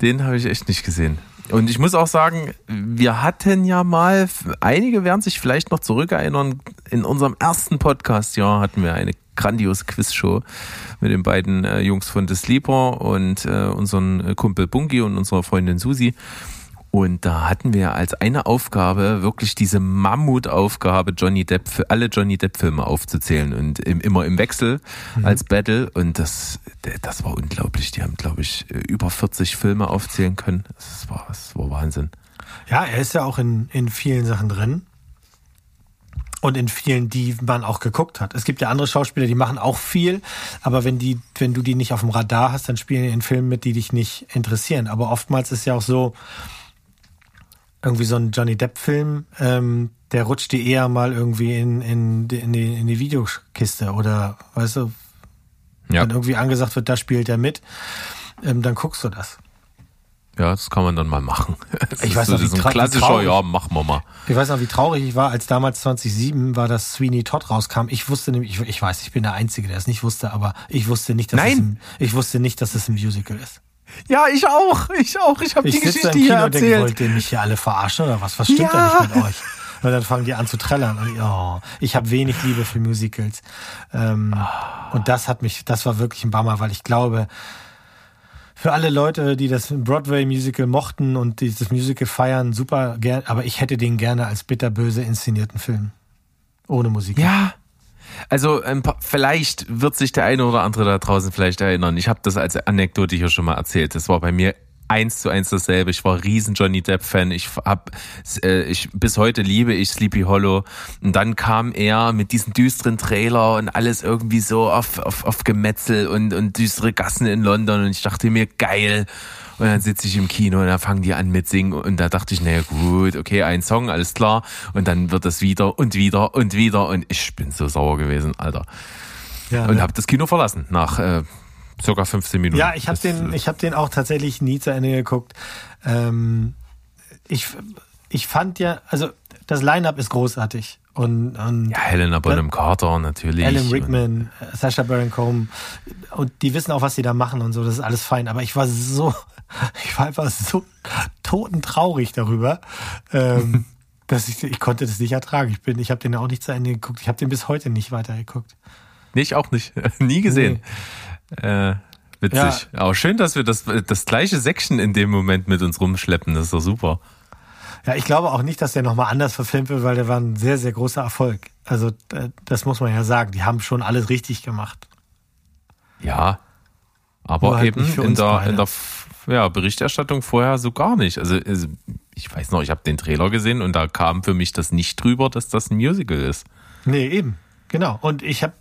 Den habe ich echt nicht gesehen. Und ich muss auch sagen, wir hatten ja mal, einige werden sich vielleicht noch zurückerinnern, in unserem ersten Podcast-Jahr hatten wir eine grandiose Quizshow mit den beiden äh, Jungs von The Sleeper und äh, unseren Kumpel Bunky und unserer Freundin Susi. Und da hatten wir als eine Aufgabe wirklich diese Mammutaufgabe, Johnny Depp für alle Johnny Depp Filme aufzuzählen und im, immer im Wechsel als Battle. Und das, das war unglaublich. Die haben, glaube ich, über 40 Filme aufzählen können. Das war, das war Wahnsinn. Ja, er ist ja auch in, in vielen Sachen drin. Und in vielen, die man auch geguckt hat. Es gibt ja andere Schauspieler, die machen auch viel, aber wenn die, wenn du die nicht auf dem Radar hast, dann spielen die in Filmen mit, die dich nicht interessieren. Aber oftmals ist ja auch so, irgendwie so ein Johnny Depp-Film, ähm, der rutscht dir eher mal irgendwie in, in, die- in, die, in die Videokiste oder weißt du, Ja, wenn irgendwie angesagt wird, da spielt er mit, ähm, dann guckst du das. Ja, das kann man dann mal machen. Das Ich weiß so, noch, wie ein wie klassischer, traurig. ja, machen wir mal. Ich weiß noch, wie traurig ich war, als damals 2007 war, dass Sweeney Todd rauskam. Ich wusste nämlich, ich, ich weiß, ich bin der Einzige, der es nicht wusste, aber ich wusste nicht, dass. Es, ein, ich wusste nicht, dass es ein Musical ist. Ja, ich auch. Ich auch. Ich habe die Geschichte hier und denke, erzählt. wollt ihr mich hier alle verarschen oder was? Was stimmt Ja. da nicht mit euch? Und dann fangen die an zu trällern. Und ich, oh, ich habe wenig Liebe für Musicals. Ähm, Und das hat mich, das war wirklich ein Bummer, weil ich glaube, für alle Leute, die das Broadway-Musical mochten und dieses Musical feiern, super gern, aber ich hätte den gerne als bitterböse inszenierten Film. Ohne Musik. Ja. Also ein paar, vielleicht wird sich der eine oder andere da draußen vielleicht erinnern. Ich habe das als Anekdote hier schon mal erzählt. Das war bei mir eins zu eins dasselbe. Ich war riesen Johnny Depp Fan. Ich hab, äh, ich bis heute liebe ich Sleepy Hollow. Und dann kam er mit diesem düsteren Trailer und alles irgendwie so auf, auf, auf Gemetzel und, und düstere Gassen in London. Und ich dachte mir geil. Und dann sitze ich im Kino und da fangen die an mit Singen und da dachte ich, naja gut, okay, ein Song, alles klar. Und dann wird das wieder und wieder und wieder und ich bin so sauer gewesen, Alter. Ja, Und ne? habe das Kino verlassen nach äh, circa 15 Minuten. Ja, ich habe den, ich habe den auch tatsächlich nie zu Ende geguckt. Ähm, ich, ich fand ja, also das Line-up ist großartig und, und Ja, Helena Bonham Carter natürlich. Alan Rickman, Sacha Baron Cohen und die wissen auch, was sie da machen und so. Das ist alles fein. Aber ich war so, ich war einfach so totentraurig darüber. Ähm, dass ich, ich konnte das nicht ertragen. Ich bin, ich habe den auch nicht zu Ende geguckt. Ich habe den bis heute nicht weitergeguckt. Nee, ich auch nicht. Nie gesehen. Äh, witzig. Aber schön, dass wir das, das gleiche Section in dem Moment mit uns rumschleppen. Das ist doch super. Ja, ich glaube auch nicht, dass der nochmal anders verfilmt wird, weil der war ein sehr, sehr großer Erfolg. Also äh, das muss man ja sagen. Die haben schon alles richtig gemacht. Ja. Aber halt eben in der, beide. in der ja, Berichterstattung vorher so gar nicht. Also, also ich weiß noch, ich habe den Trailer gesehen und da kam für mich das nicht drüber, dass das ein Musical ist. Nee, eben. Genau. Und ich habe,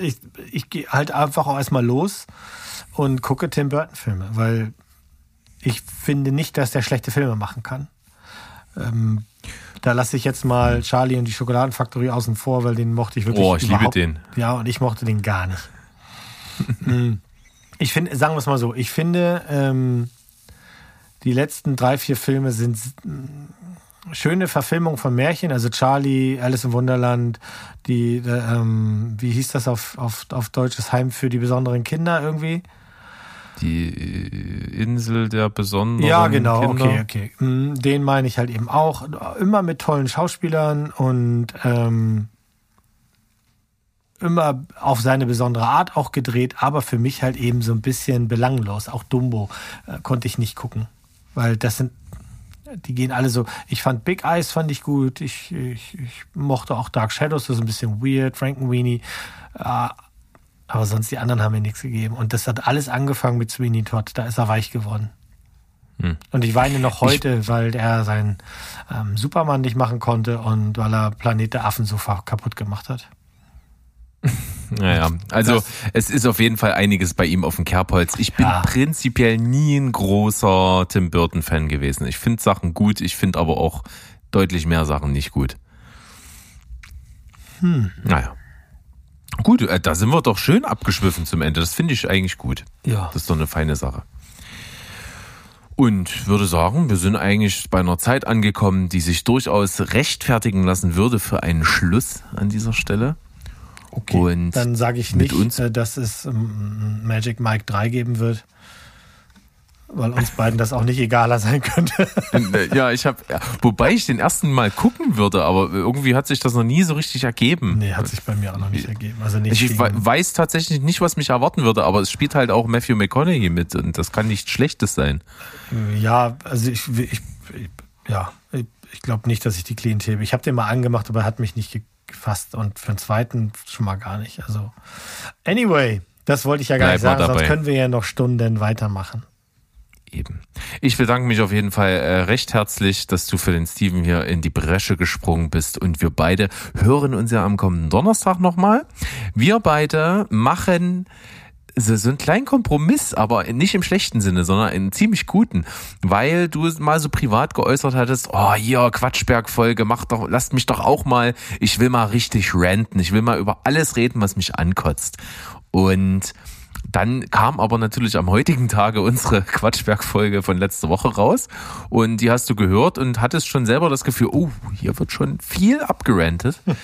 ich, ich gehe halt einfach auch erstmal los und gucke Tim Burton Filme, weil ich finde nicht, dass der schlechte Filme machen kann. Ähm, Da lasse ich jetzt mal Charlie und die Schokoladenfaktorie außen vor, weil den mochte ich wirklich Oh, ich liebe den. Ja, und ich mochte den gar nicht. Hm. ich finde, sagen wir es mal so, ich finde, ähm, die letzten drei, vier Filme sind schöne Verfilmung von Märchen, also Charlie, Alice im Wunderland, die, äh, ähm, wie hieß das auf, auf, auf Deutsch, das Heim für die besonderen Kinder irgendwie? Die Insel der besonderen Ja, genau, Kinder. okay, okay. Mm, Den meine ich halt eben auch. Immer mit tollen Schauspielern und ähm, immer auf seine besondere Art auch gedreht, aber für mich halt eben so ein bisschen belanglos. Auch Dumbo äh, konnte ich nicht gucken, weil das sind die gehen alle so. Ich fand Big Eyes fand ich gut. Ich, ich, ich mochte auch Dark Shadows, das ist ein bisschen weird. Frankenweenie. Äh, aber sonst die anderen haben mir nichts gegeben. Und das hat alles angefangen mit Sweeney Todd. Da ist er weich geworden. Hm. Und ich weine noch heute, weil er seinen ähm, Superman nicht machen konnte und weil er Planet der Affen so kaputt gemacht hat. Naja, also es ist auf jeden Fall einiges bei ihm auf dem Kerbholz. Ich bin Ja. prinzipiell nie ein großer Tim Burton-Fan gewesen. Ich finde Sachen gut, ich finde aber auch deutlich mehr Sachen nicht gut. Hm. Naja. Gut, äh, da sind wir doch schön abgeschwiffen zum Ende. Das finde ich eigentlich gut. Ja. Das ist doch eine feine Sache. Und würde sagen, wir sind eigentlich bei einer Zeit angekommen, die sich durchaus rechtfertigen lassen würde für einen Schluss an dieser Stelle. Okay. Und Dann sage ich nicht, äh, dass es ähm, Magic Mike 3 geben wird. Weil uns beiden das auch nicht egaler sein könnte. Äh, Ja, ich habe, wobei ich den ersten Mal gucken würde, aber irgendwie hat sich das noch nie so richtig ergeben. nee, hat sich bei mir auch noch nicht ergeben. Also nicht Ich gegen- we- weiß tatsächlich nicht, was mich erwarten würde, aber es spielt halt auch Matthew McConaughey mit und das kann nichts Schlechtes sein. Ja, also ich, ich, ich ja, ich, glaube nicht, dass ich die Klientel. Ich habe den mal angemacht, aber er hat mich nicht gefasst und für den zweiten schon mal gar nicht. Also anyway, das wollte ich ja gar Bleib nicht sagen, sonst dabei. können wir ja noch Stunden weitermachen. Eben. Ich bedanke mich auf jeden Fall äh, recht herzlich, dass du für den Steven hier in die Bresche gesprungen bist und wir beide hören uns ja am kommenden Donnerstag nochmal. Wir beide machen so, so einen kleinen Kompromiss, aber nicht im schlechten Sinne, sondern in ziemlich guten, weil du mal so privat geäußert hattest, oh hier Quatschberg-Folge, mach doch, lasst mich doch auch mal, ich will mal richtig ranten, ich will mal über alles reden, was mich ankotzt. Und dann kam aber natürlich am heutigen Tage unsere Quatschberg-Folge von letzter Woche raus und die hast du gehört und hattest schon selber das Gefühl, oh, hier wird schon viel abgerantet.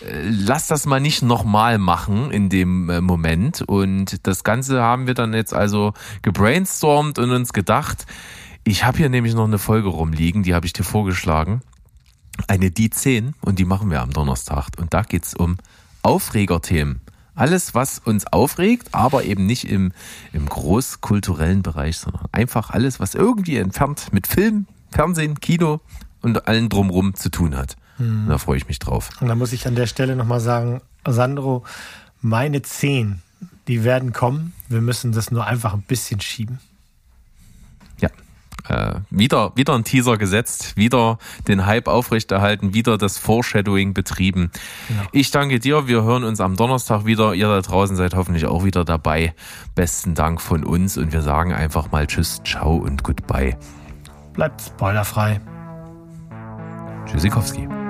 Äh, Lass das mal nicht nochmal machen in dem äh, Moment und das Ganze haben wir dann jetzt also gebrainstormt und uns gedacht, ich habe hier nämlich noch eine Folge rumliegen, die habe ich dir vorgeschlagen. Eine Die 10 und die machen wir am Donnerstag und da geht's um Aufregerthemen. Alles, was uns aufregt, aber eben nicht im, im großkulturellen Bereich, sondern einfach alles, was irgendwie entfernt mit Film, Fernsehen, Kino und allen drumrum zu tun hat. Und Da freue ich mich drauf. Und da muss ich an der Stelle nochmal sagen, Sandro, meine zehn, die werden kommen. Wir müssen das nur einfach ein bisschen schieben. Äh, wieder, wieder ein Teaser gesetzt, wieder den Hype aufrechterhalten, wieder das Foreshadowing betrieben. Ich danke dir. Wir hören uns am Donnerstag wieder. Ihr da draußen seid hoffentlich auch wieder dabei. Besten Dank von uns und wir sagen einfach mal Tschüss, Ciao und Goodbye. Bleibt spoilerfrei. Tschüssikowski.